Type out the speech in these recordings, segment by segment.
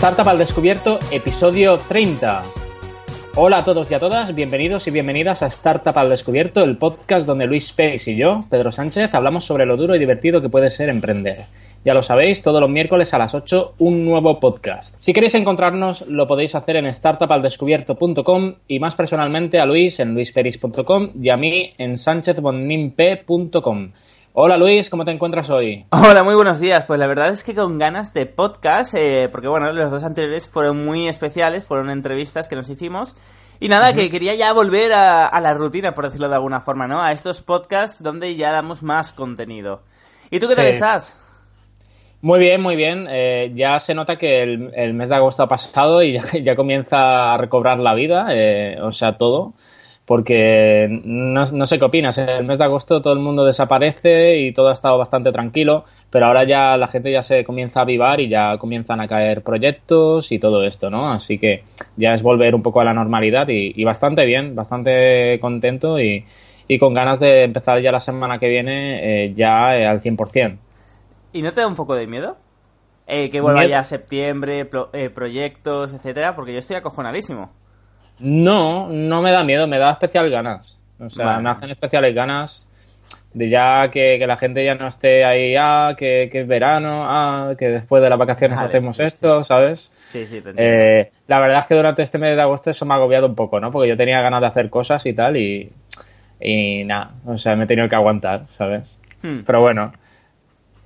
Startup al Descubierto, episodio 30. Hola a todos y a todas, bienvenidos y bienvenidas a Startup al Descubierto, el podcast donde Luis Pérez y yo, Pedro Sánchez, hablamos sobre lo duro y divertido que puede ser emprender. Ya lo sabéis, todos los miércoles a las 8 un nuevo podcast. Si queréis encontrarnos, lo podéis hacer en startupaldescubierto.com y más personalmente a Luis en luisferis.com y a mí en sanchezbonimpe.com. Hola Luis, ¿cómo te encuentras hoy? Hola, muy buenos días. Pues la verdad es que con ganas de podcast, eh, porque bueno, los dos anteriores fueron muy especiales, fueron entrevistas que nos hicimos. Y nada, que quería ya volver a, la rutina, por decirlo de alguna forma, ¿no? A estos podcasts donde ya damos más contenido. ¿Y tú qué tal estás? Muy bien, muy bien. Eh, ya se nota que el, mes de agosto ha pasado y ya, comienza a recobrar la vida, eh, o sea, todo porque no, no, sé qué opinas. En el mes de agosto todo el mundo desaparece y todo ha estado bastante tranquilo, pero ahora ya la gente ya se comienza a avivar y ya comienzan a caer proyectos y todo esto, ¿no? Así que ya es volver un poco a la normalidad y, bastante bien, bastante contento y, con ganas de empezar ya la semana que viene eh, ya eh, al 100%. ¿Y no te da un poco de miedo? Eh, que vuelva ya septiembre, proyectos, etcétera, porque yo estoy acojonadísimo. No, no me da miedo, me da especial ganas. O sea, me hacen especiales ganas de ya que, la gente ya no esté ahí, ah, que, es verano, ah, que después de las vacaciones hacemos esto, ¿sabes? Sí, sí, te eh, la verdad es que durante este mes de agosto eso me ha agobiado un poco, ¿no? Porque yo tenía ganas de hacer cosas y tal y, y nada, o sea, me he tenido que aguantar, ¿sabes? Hmm. Pero bueno,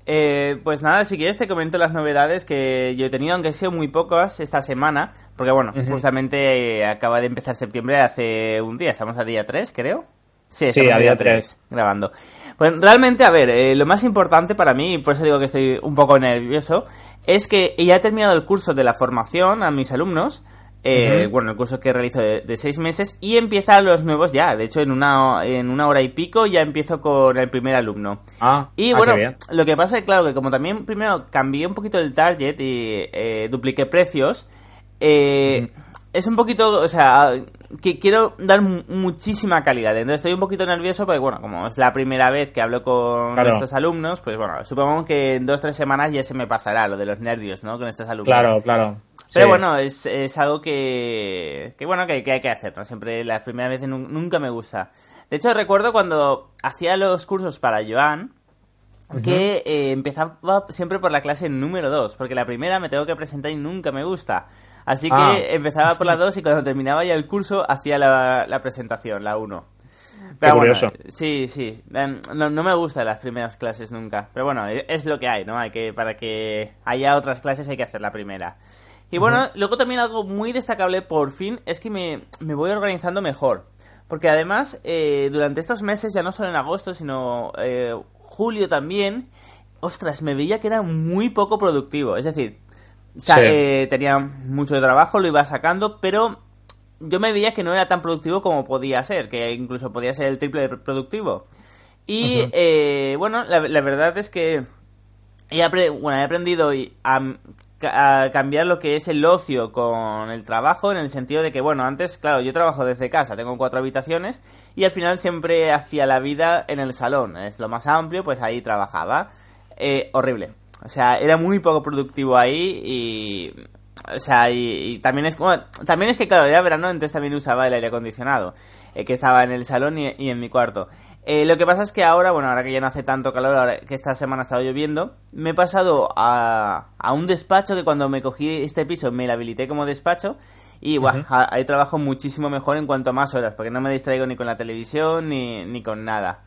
eh, pues nada, si quieres te comento las novedades que yo he tenido, aunque han sido muy pocas esta semana, porque bueno, justamente eh, acaba de empezar septiembre hace un día, estamos a día 3 creo. Sí, estamos a día 3 grabando. Pues realmente, a ver, eh, lo más importante para mí, y por eso digo que estoy un poco nervioso, es que ya he terminado el curso de la formación a mis alumnos, eh, bueno, el curso que realizo de, seis meses y empieza los nuevos ya. De hecho, en una, en una hora y pico ya empiezo con el primer alumno. Ah, y ah, bueno, lo que pasa es claro, que como también primero cambié un poquito el target y eh, dupliqué precios, eh, es un poquito, o sea, que quiero dar muchísima calidad. Entonces estoy un poquito nervioso porque, bueno, como es la primera vez que hablo con estos alumnos, pues bueno, supongo que en dos o tres semanas ya se me pasará lo de los nervios, ¿no? Con estos alumnos. Claro, claro. Pero bueno, es, es algo que, que bueno, que, hay que hacer, ¿no? Siempre las primeras veces nunca me gusta. De hecho, recuerdo cuando hacía los cursos para Joan, que eh, empezaba siempre por la clase número 2, porque la primera me tengo que presentar y nunca me gusta. Así que ah. empezaba por la 2 y cuando terminaba ya el curso hacía la, la presentación, la 1. Pero bueno, sí, sí. Em, no, no, me gustan las primeras clases nunca. Pero bueno, e, es lo que hay, ¿no? Hay que, para que haya otras clases hay que hacer la primera. Y bueno, luego también algo muy destacable por fin es que me, voy organizando mejor. Porque además, eh, durante estos meses, ya no solo en agosto, sino eh, julio también, ostras, me veía que era muy poco productivo. Es decir, eh, tenía mucho trabajo, lo iba sacando, pero yo me veía que no era tan productivo como podía ser, que incluso podía ser el triple de productivo. Y bueno, la, verdad es que he, bueno, he aprendido a a cambiar lo que es el ocio con el trabajo en el sentido de que, bueno, antes, claro, yo trabajo desde casa, tengo cuatro habitaciones y al final siempre hacía la vida en el salón, es lo más amplio, pues ahí trabajaba. Eh, horrible. O sea, era muy poco productivo ahí y... O sea, y, también es como... También es que, claro, era verano, entonces también usaba el aire acondicionado, eh, que estaba en el salón y, y en mi cuarto. Eh, lo que pasa es que ahora, bueno, ahora que ya no hace tanto calor, ahora que esta semana ha estado lloviendo, me he pasado a, a un despacho que cuando me cogí este piso me lo habilité como despacho y bueno, ahí trabajo muchísimo mejor en cuanto a más horas, porque no me distraigo ni con la televisión ni, ni con nada.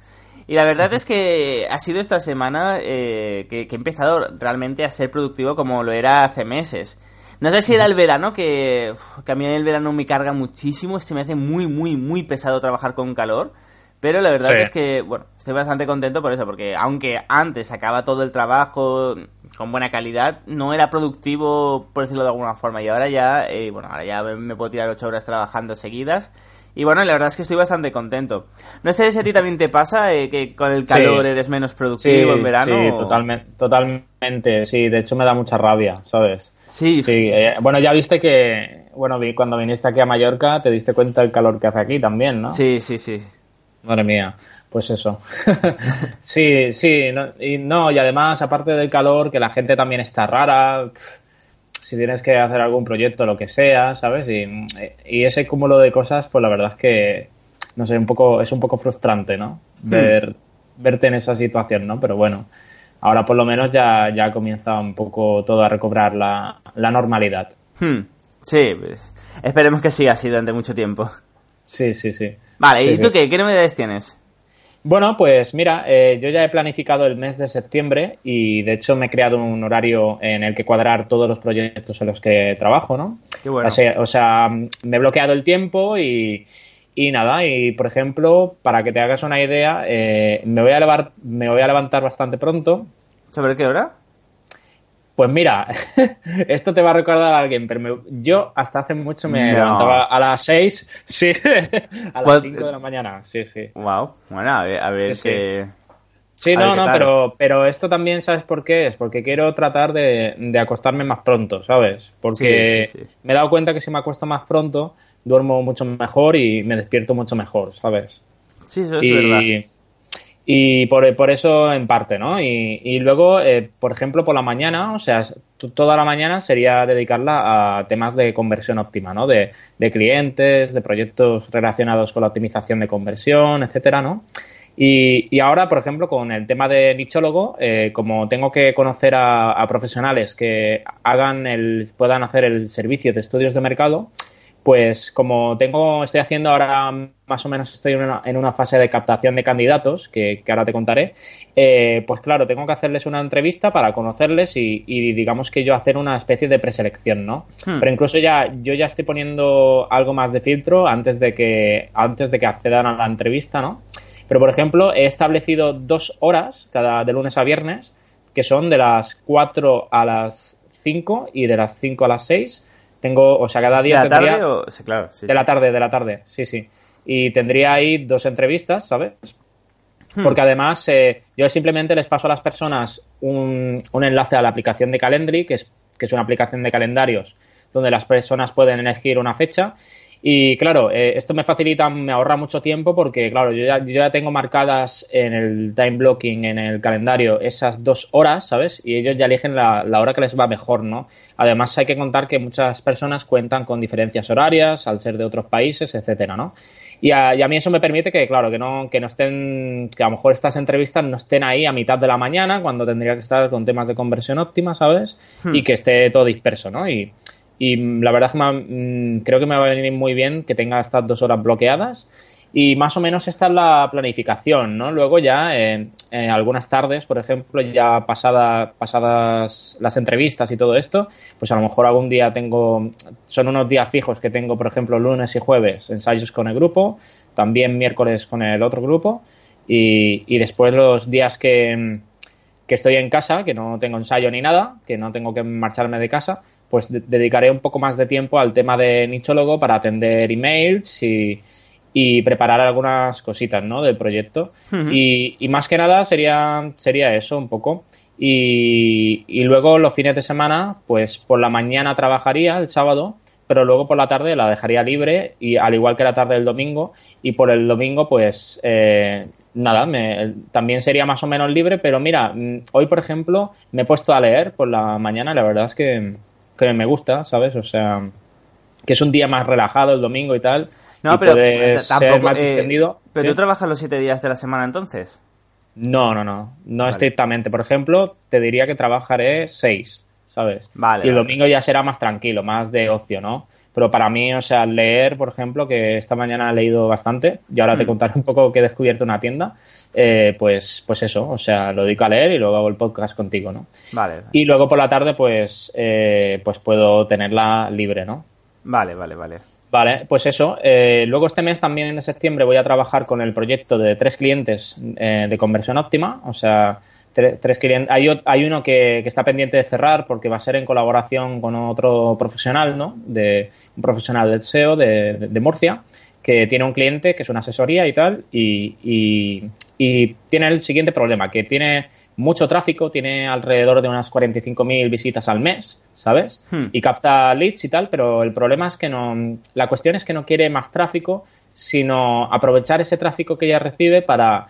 Y la verdad es que ha sido esta semana eh, que, he empezado realmente a ser productivo como lo era hace meses. No sé si era el verano, que, que a mí en el verano me carga muchísimo, se me hace muy, muy, muy pesado trabajar con calor. Pero la verdad es que, bueno, estoy bastante contento por eso, porque aunque antes sacaba todo el trabajo con buena calidad, no era productivo, por decirlo de alguna forma. Y ahora ya, eh, bueno, ahora ya me puedo tirar ocho horas trabajando seguidas. Y bueno, la verdad es que estoy bastante contento. No sé si a ti también te pasa eh, que con el calor eres menos productivo en verano. Sí, totalmente, totalmente. Sí, de hecho me da mucha rabia, ¿sabes? Sí. Sí, eh, bueno, ya viste que, bueno, cuando viniste aquí a Mallorca te diste cuenta del calor que hace aquí también, ¿no? Sí, sí, sí. Madre mía, pues eso. sí, sí, y no, y además, aparte del calor, que la gente también está rara. si tienes que hacer algún proyecto, lo que sea, ¿sabes? Y, y ese cúmulo de cosas, pues la verdad es que, no sé, un poco, es un poco frustrante, ¿no? Hmm. Ver, verte en esa situación, ¿no? Pero bueno, ahora por lo menos ya, ya comienza un poco todo a recobrar la, la normalidad. Hmm, Sí, esperemos que siga así durante mucho tiempo. Sí, sí, sí. Vale, Sí, ¿y tú sí. qué? ¿Qué novedades tienes? Bueno, pues mira, eh, yo ya he planificado el mes de septiembre y de hecho me he creado un horario en el que cuadrar todos los proyectos en los que trabajo, ¿no? Qué bueno. O sea, o sea, me he bloqueado el tiempo y, y nada, y por ejemplo, para que te hagas una idea, eh, me, voy a levar- me voy a levantar bastante pronto. ¿Sobre qué hora? Pues mira, esto te va a recordar a alguien, pero me- yo hasta hace mucho me No. levantaba a las 6, sí, a las Pues- 5 de la mañana, sí, sí. Wow, bueno, a ver, a ver Sí, sí. qué... Sí, A no, no, pero, pero esto también, ¿sabes por qué es? Porque quiero tratar de, de acostarme más pronto, ¿sabes? Porque sí. me he dado cuenta que si me acuesto más pronto, duermo mucho mejor y me despierto mucho mejor, ¿sabes? Sí, eso es verdad. Y, por, por eso en parte, ¿no? Y, y luego, eh, por ejemplo, por la mañana, o sea, toda la mañana sería dedicarla a temas de conversión óptima, ¿no? De, de clientes, de proyectos relacionados con la optimización de conversión, etcétera, ¿no? Y, y ahora, por ejemplo, con el tema de nichólogo, eh, como tengo que conocer a, a profesionales que hagan el, puedan hacer el servicio de estudios de mercado, pues como tengo, estoy haciendo ahora más o menos estoy en una, en una fase de captación de candidatos, que, que ahora te contaré, eh, pues claro, tengo que hacerles una entrevista para conocerles y, y digamos que yo hacer una especie de preselección, ¿no? Hmm. Pero incluso ya, yo ya estoy poniendo algo más de filtro antes de que, antes de que accedan a la entrevista, ¿no? Pero por ejemplo, he establecido dos horas cada de lunes a viernes, que son de las 4 a las 5 y de las 5 a las 6. Tengo, o sea, cada ¿De día la tendría- tarde o...? Sí, claro, sí, de sí. la tarde, de la tarde, sí, sí. Y tendría ahí dos entrevistas, ¿sabes? Hmm. Porque además eh, yo simplemente les paso a las personas un, un enlace a la aplicación de Calendly, que es, que es una aplicación de calendarios donde las personas pueden elegir una fecha. Y claro, eh, esto me facilita, me ahorra mucho tiempo porque, claro, yo ya, yo ya tengo marcadas en el time blocking, en el calendario, esas dos horas, ¿sabes? Y ellos ya eligen la, la hora que les va mejor, ¿no? Además, hay que contar que muchas personas cuentan con diferencias horarias al ser de otros países, etcétera, ¿no? Y a, y a mí eso me permite que, claro, que no, que no estén, que a lo mejor estas entrevistas no estén ahí a mitad de la mañana cuando tendría que estar con temas de conversión óptima, ¿sabes? Y que esté todo disperso, ¿no? Y, y la verdad que mm, creo que me va a venir muy bien que tenga estas dos horas bloqueadas. Y más o menos esta es la planificación, ¿no? Luego ya, eh, algunas tardes, por ejemplo, ya pasada, pasadas las entrevistas y todo esto, pues a lo mejor algún día tengo, son unos días fijos que tengo, por ejemplo, lunes y jueves ensayos con el grupo, también miércoles con el otro grupo, y, y después los días que, que estoy en casa, que no tengo ensayo ni nada, que no tengo que marcharme de casa, pues de- dedicaré un poco más de tiempo al tema de nichólogo para atender emails y, y preparar algunas cositas ¿no? del proyecto. y, y más que nada sería, sería eso un poco. Y, y luego los fines de semana, pues por la mañana trabajaría el sábado, pero luego por la tarde la dejaría libre, y al igual que la tarde del domingo, y por el domingo, pues eh, nada, me- también sería más o menos libre, pero mira, mm, hoy por ejemplo me he puesto a leer por la mañana, la verdad es que, que me gusta, ¿sabes? O sea, que es un día más relajado el domingo y tal. No, y pero ser tampoco... más eh, distendido. ¿Pero ¿sí? tú trabajas los siete días de la semana entonces? No, no, no, no Vale. estrictamente. Por ejemplo, te diría que trabajaré seis, ¿sabes? Vale, Y el vale. domingo ya será más tranquilo, más de ocio, ¿no? Pero para mí, o sea, leer, por ejemplo, que esta mañana he leído bastante, y ahora te Hmm. contaré un poco que he descubierto una tienda, eh, pues, pues eso, o sea, lo dedico a leer y luego hago el podcast contigo, ¿no? Vale, Y luego por la tarde, pues, eh, pues puedo tenerla libre, ¿no? vale, vale, vale. Vale, pues eso. Eh, luego este mes también en septiembre voy a trabajar con el proyecto de tres clientes eh, de conversión óptima. O sea, tre- tres clientes. Hay, hay uno que, que está pendiente de cerrar porque va a ser en colaboración con otro profesional, ¿no? De, un profesional del SEO de, de- de Murcia que tiene un cliente que es una asesoría y tal y, y- y tiene el siguiente problema, que tiene mucho tráfico, tiene alrededor de unas 45.000 visitas al mes, ¿sabes? Hmm. Y capta leads y tal, pero el problema es que no, la cuestión es que no quiere más tráfico, sino aprovechar ese tráfico que ya recibe para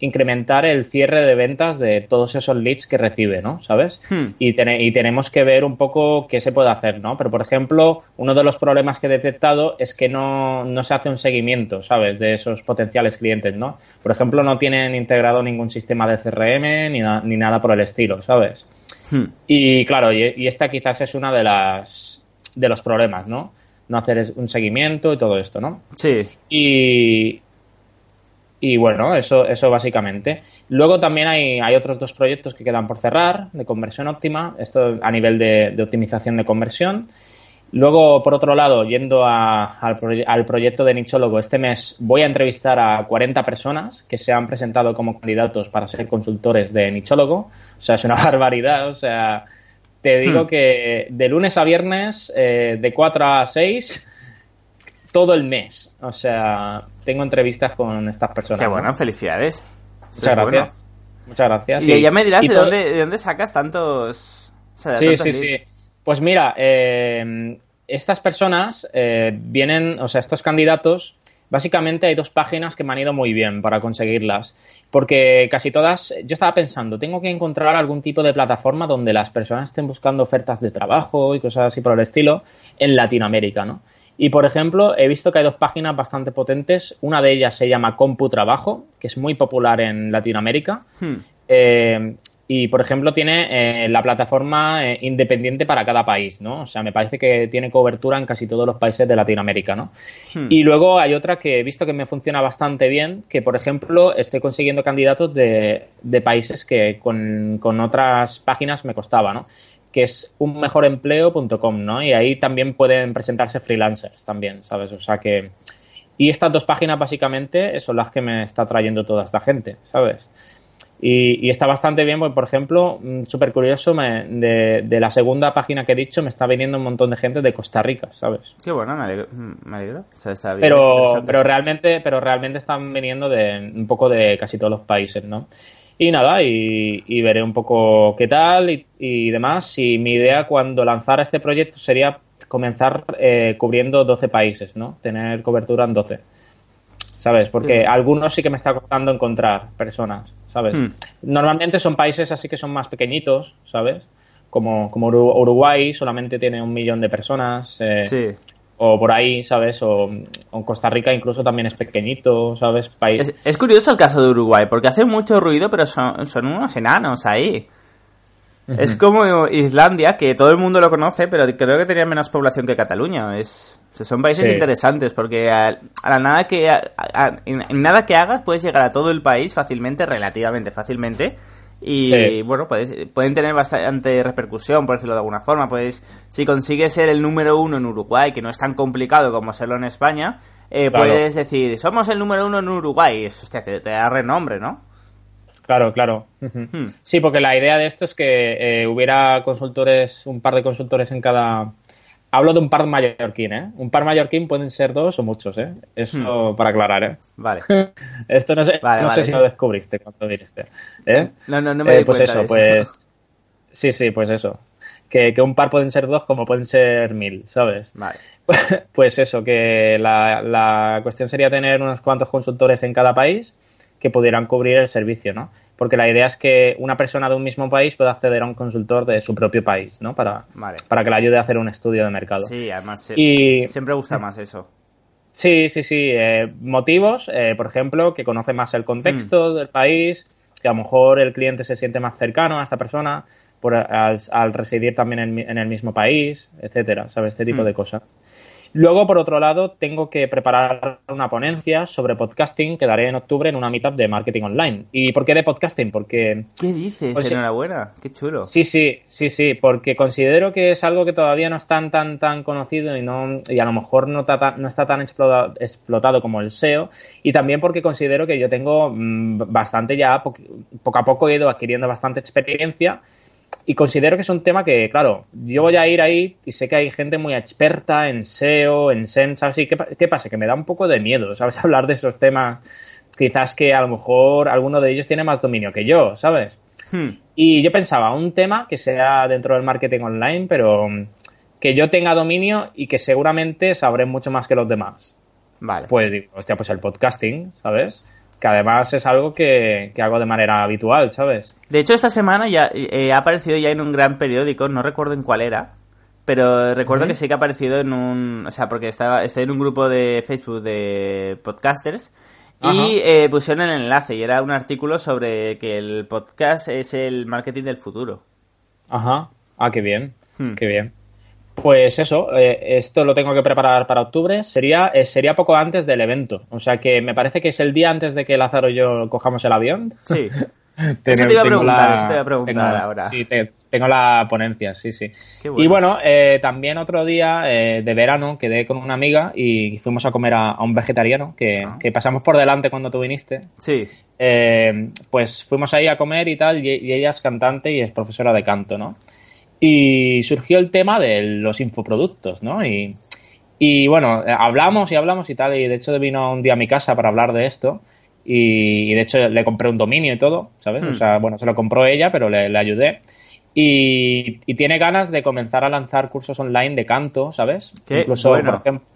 incrementar el cierre de ventas de todos esos leads que recibe, ¿no? ¿Sabes? Hmm. Y, tene- y tenemos que ver un poco qué se puede hacer, ¿no? Pero, por ejemplo, uno de los problemas que he detectado es que no, no se hace un seguimiento, ¿sabes? De esos potenciales clientes, ¿no? Por ejemplo, no tienen integrado ningún sistema de CRM ni, na- ni nada por el estilo, ¿sabes? Hmm. Y claro, y, y esta quizás es una de las de los problemas, ¿no? No hacer un seguimiento y todo esto, ¿no? Sí. Y, y bueno, eso, eso básicamente. Luego también hay, hay otros dos proyectos que quedan por cerrar de conversión óptima, esto a nivel de, de optimización de conversión. Luego, por otro lado, yendo a- al, proye- al proyecto de Nichólogo, este mes voy a entrevistar a 40 personas que se han presentado como candidatos para ser consultores de Nichólogo. O sea, es una barbaridad. O sea, te digo Hmm. que de lunes a viernes, eh, de 4 a 6, todo el mes. O sea, tengo entrevistas con estas personas. Qué ¿no? bueno, felicidades. Eso Muchas bueno. gracias. Muchas gracias. Y sí. ya me dirás de todo- dónde, de dónde sacas tantos. O sea, de Sí, tantos sí, leads. sí. Pues mira, eh, estas personas eh, vienen, o sea, estos candidatos, básicamente hay dos páginas que me han ido muy bien para conseguirlas, porque casi todas, yo estaba pensando, tengo que encontrar algún tipo de plataforma donde las personas estén buscando ofertas de trabajo y cosas así por el estilo en Latinoamérica, ¿no? Y por ejemplo, he visto que hay dos páginas bastante potentes. Una de ellas se llama CompuTrabajo, que es muy popular en Latinoamérica. Hmm. Eh, y, por ejemplo, tiene eh, la plataforma eh, independiente para cada país, ¿no? O sea, me parece que tiene cobertura en casi todos los países de Latinoamérica, ¿no? Hmm. Y luego hay otra que he visto que me funciona bastante bien, que, por ejemplo, estoy consiguiendo candidatos de, de países que con, con otras páginas me costaba, ¿no? Que es unmejorempleo.com, ¿no? Y ahí también pueden presentarse freelancers también, ¿sabes? O sea que... Y estas dos páginas básicamente son las que me está trayendo toda esta gente, ¿sabes? Y, y está bastante bien, porque, por ejemplo, mm, súper curioso, me- de, de la segunda página que he dicho, me está viniendo un montón de gente de Costa Rica, ¿sabes? Qué bueno, me alegro. mm, Me alegro. O sea, está bien, es Pero, pero realmente, pero realmente están viniendo de un poco de casi todos los países, ¿no? Y nada, y, y veré un poco qué tal y, y demás. Y mi idea cuando lanzara este proyecto sería comenzar eh, cubriendo 12 países, ¿no? Tener cobertura en 12. ¿Sabes? Porque Sí. algunos sí que me está costando encontrar personas, ¿sabes? Hmm. Normalmente son países así que son más pequeñitos, ¿sabes? Como, como Uru- Uruguay solamente tiene un millón de personas. eh, Sí. o por ahí, ¿sabes? O, o Costa Rica incluso también es pequeñito, ¿sabes? País. Es, es curioso el caso de Uruguay, porque hace mucho ruido, pero son, son unos enanos ahí. Es como Islandia, que todo el mundo lo conoce, pero creo que tenía menos población que Cataluña. Es, o sea, son países Sí. interesantes, porque a, a la nada que a- a- en, en nada que hagas puedes llegar a todo el país fácilmente, relativamente fácilmente. Y Sí. bueno, puedes, pueden tener bastante repercusión, por decirlo de alguna forma. Puedes, si consigues ser el número uno en Uruguay, que no es tan complicado como serlo en España, eh, Claro. puedes decir, somos el número uno en Uruguay. Hostia, te, te da renombre, ¿no? Claro, claro. Hmm. Sí, porque la idea de esto es que eh, hubiera consultores, un par de consultores en cada. Hablo de un par mallorquín, ¿eh? Un par mallorquín pueden ser dos o muchos, ¿eh? Eso para aclarar, ¿eh? Vale. Esto no sé, Vale, no vale. sé si lo descubriste cuando viniste. ¿eh? No, no, no me Eh, di pues eso, de pues. Sí, sí, pues eso. Que, que un par pueden ser dos como pueden ser mil, ¿sabes? Vale. Pues eso, que la, la cuestión sería tener unos cuantos consultores en cada país que pudieran cubrir el servicio, ¿no? Porque la idea es que una persona de un mismo país pueda acceder a un consultor de su propio país, ¿no? Para, Vale. para que le ayude a hacer un estudio de mercado. Sí, además Y- siempre gusta más eso. Sí, sí, sí. eh, motivos, eh, por ejemplo, que conoce más el contexto del país, que a lo mejor el cliente se siente más cercano a esta persona por, al, al residir también en, en el mismo país, etcétera, ¿sabes? Este tipo Hmm. de cosas. Luego, por otro lado, tengo que preparar una ponencia sobre podcasting que daré en octubre en una meetup de marketing online. ¿Y por qué de podcasting? Porque ¿Qué dices? Pues. Enhorabuena. Qué chulo. Sí, sí, sí, sí, porque considero que es algo que todavía no es tan, tan, tan conocido y no y a lo mejor no, ta- no está tan explotado, explotado como el SEO y también porque considero que yo tengo mm, bastante ya, po- poco a poco he ido adquiriendo bastante experiencia y considero que es un tema que, claro, yo voy a ir ahí y sé que hay gente muy experta en SEO, en SEM, ¿sabes? Y ¿qué, qué pasa? Que me da un poco de miedo, ¿sabes? Hablar de esos temas, quizás que a lo mejor alguno de ellos tiene más dominio que yo, ¿sabes? Hmm. Y yo pensaba, un tema que sea dentro del marketing online, pero que yo tenga dominio y que seguramente sabré mucho más que los demás. Vale. Pues digo, hostia, pues el podcasting, ¿sabes? Que además es algo que, hago de manera habitual, ¿sabes? De hecho, esta semana ya eh, ha aparecido ya en un gran periódico, no recuerdo en cuál era, pero recuerdo que sí que ha aparecido en un... O sea, porque estaba, estoy en un grupo de Facebook de podcasters y eh, pusieron el enlace y era un artículo sobre que el podcast es el marketing del futuro. Ajá. Ah, qué bien. Hmm. Qué bien. Pues eso, eh, esto lo tengo que preparar para octubre. Sería, eh, sería poco antes del evento. O sea que me parece que es el día antes de que Lázaro y yo cojamos el avión. Sí. eso te iba a preguntar, eso te iba a preguntar ahora. Sí, tengo la ponencia, sí, sí. Y bueno, eh, también otro día de verano quedé con una amiga y fuimos a comer a, un vegetariano que, ah. que, pasamos por delante cuando tú viniste. Sí. pues fuimos ahí a comer y tal, y ella es cantante y es profesora de canto, ¿no? Y surgió el tema de los infoproductos, ¿no? Y, y bueno, hablamos y hablamos y tal, y de hecho vino un día a mi casa para hablar de esto, y, de hecho le compré un dominio y todo, ¿sabes? O hmm. sea, bueno, se lo compró ella, pero le, ayudé. Y, tiene ganas de comenzar a lanzar cursos online de canto, ¿sabes? Incluso, por ejemplo,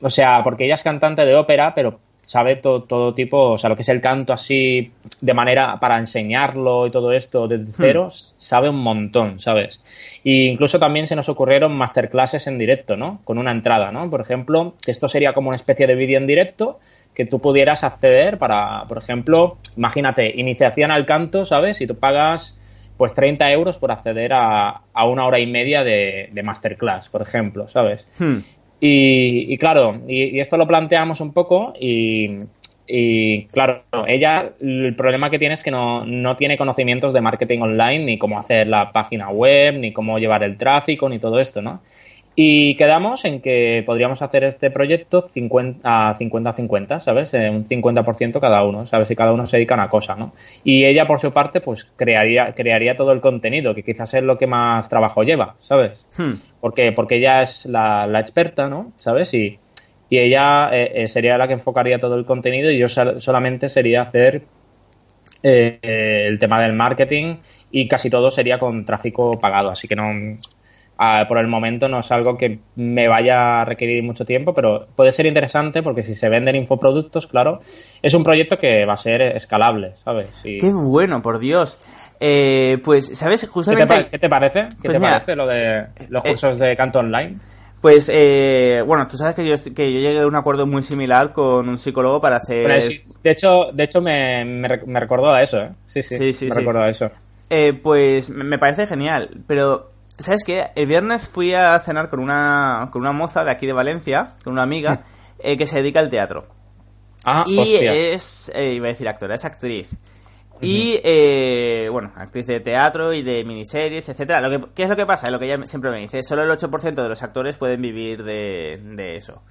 o sea, porque ella es cantante de ópera, pero sabe todo, todo tipo, o sea, lo que es el canto así de manera para enseñarlo y todo esto desde hmm. cero, sabe un montón, ¿sabes? Y incluso también se nos ocurrieron masterclasses en directo, ¿no? Con una entrada, ¿no? Por ejemplo, que esto sería como una especie de vídeo en directo que tú pudieras acceder para, por ejemplo, imagínate, iniciación al canto, ¿sabes? Y tú pagas pues 30 euros por acceder a, a una hora y media de, de masterclass, por ejemplo, ¿sabes? Hmm. Y, claro, y, esto lo planteamos un poco y, claro, ella el problema que tiene es que no, no, tiene conocimientos de marketing online, ni cómo hacer la página web, ni cómo llevar el tráfico, ni todo esto, ¿no? Y quedamos en que podríamos hacer este proyecto 50 a 50-50, ¿sabes? Eh, un 50% cada uno, ¿sabes? Si cada uno se dedica a una cosa, ¿no? Y ella, por su parte, pues crearía, crearía todo el contenido, que quizás es lo que más trabajo lleva, ¿sabes? Hmm. Porque, porque ella es la, experta, ¿no? ¿Sabes? Y, y ella eh, eh, sería la que enfocaría todo el contenido y yo solamente sería hacer el tema del marketing y casi todo sería con tráfico pagado, así que no por el momento no es algo que me vaya a requerir mucho tiempo, pero puede ser interesante porque si se venden infoproductos, claro, es un proyecto que va a ser escalable, ¿sabes? Qué bueno, por Dios. Eh, pues, ¿sabes? Justamente... ¿Qué te, parece? ¿Qué pues te parece lo de los eh, cursos de canto online? Pues, eh, bueno, tú sabes que yo, que yo llegué a un acuerdo muy similar con un psicólogo para hacer... de hecho, de hecho me, me, recordó a eso, ¿eh? Sí, sí, sí, me recordó a eso. pues me parece genial, pero ¿Sabes qué? El viernes fui a cenar con una, con una moza de aquí de Valencia, con una amiga, mm. eh, que se dedica al teatro. Ah, y es, eh, iba a decir actora, es actriz. Y, eh, bueno, actriz de teatro y de miniseries, etcétera. Lo que, ¿Qué es lo que pasa? Lo que ella siempre me dice, solo el 8% de los actores pueden vivir de, de eso.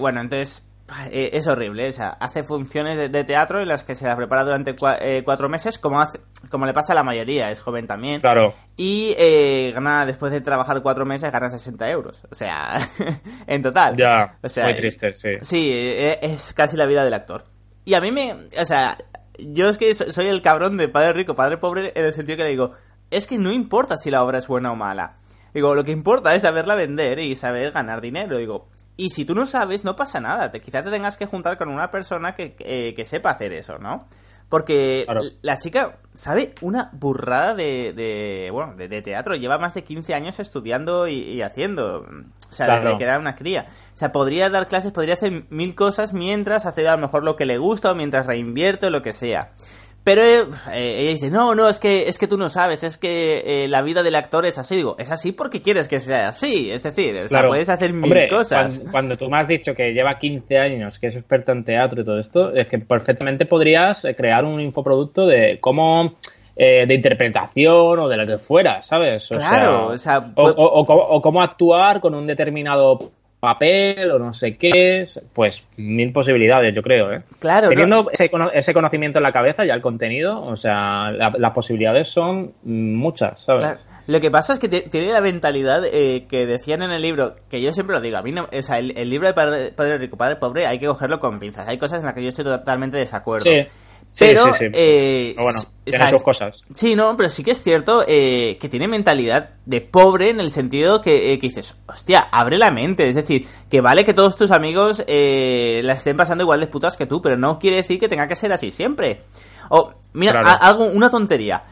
bueno, entonces es horrible. O sea, hace funciones de, teatro en las que se las prepara durante eh, cuatro meses, como, hace, como le pasa a la mayoría, es joven también. Claro. Y eh, gana, después de trabajar cuatro meses, gana 60 euros. O sea, en total. Ya, o sea, muy triste, sí. Sí, es casi la vida del actor. Y a mí me. O sea, yo es que soy el cabrón de padre rico, padre pobre, en el sentido que le digo, es que no importa si la obra es buena o mala. Digo, lo que importa es saberla vender y saber ganar dinero. Digo, y si tú no sabes, no pasa nada. Te, quizás te tengas que juntar con una persona que, que, sepa hacer eso, ¿no? Porque la chica sabe una burrada de, de bueno, de, teatro. Lleva más de 15 años estudiando y, haciendo. O sea, desde que era una cría. O sea, podría dar clases, podría hacer mil cosas mientras hacer a lo mejor lo que le gusta o mientras reinvierte o lo que sea. Pero eh, ella dice, no, no, es que, es que tú no sabes, es que eh, la vida del actor es así. Digo, es así porque quieres que sea así. Es decir, o sea, puedes hacer mil cosas. Cuando, tú me has dicho que lleva 15 años, que es experto en teatro y todo esto, es que perfectamente podrías eh, crear un infoproducto de cómo... de interpretación o de lo que fuera, ¿sabes? claro, o sea, o cómo actuar con un determinado papel o no sé qué, pues mil posibilidades, yo creo, ¿eh? Claro. Teniendo ese, conocimiento en la cabeza, ya el contenido, o sea, las posibilidades son muchas, ¿sabes? Lo que pasa es que tiene la mentalidad eh, que decían en el libro, que yo siempre lo digo, a mí no, o sea, el, libro de padre, Rico, Padre Pobre hay que cogerlo con pinzas, hay cosas en las que yo estoy totalmente de desacuerdo. pero, sí, sí. eh, Pero bueno, tiene ¿sabes? sus cosas. Sí, no, pero sí que es cierto eh, que tiene mentalidad de pobre en el sentido que, eh, que dices, hostia, abre la mente. Es decir, que vale que todos tus amigos eh, la estén pasando igual de putas que tú, pero no quiere decir que tenga que ser así siempre. O, mira, Claro. a- algo, una tontería.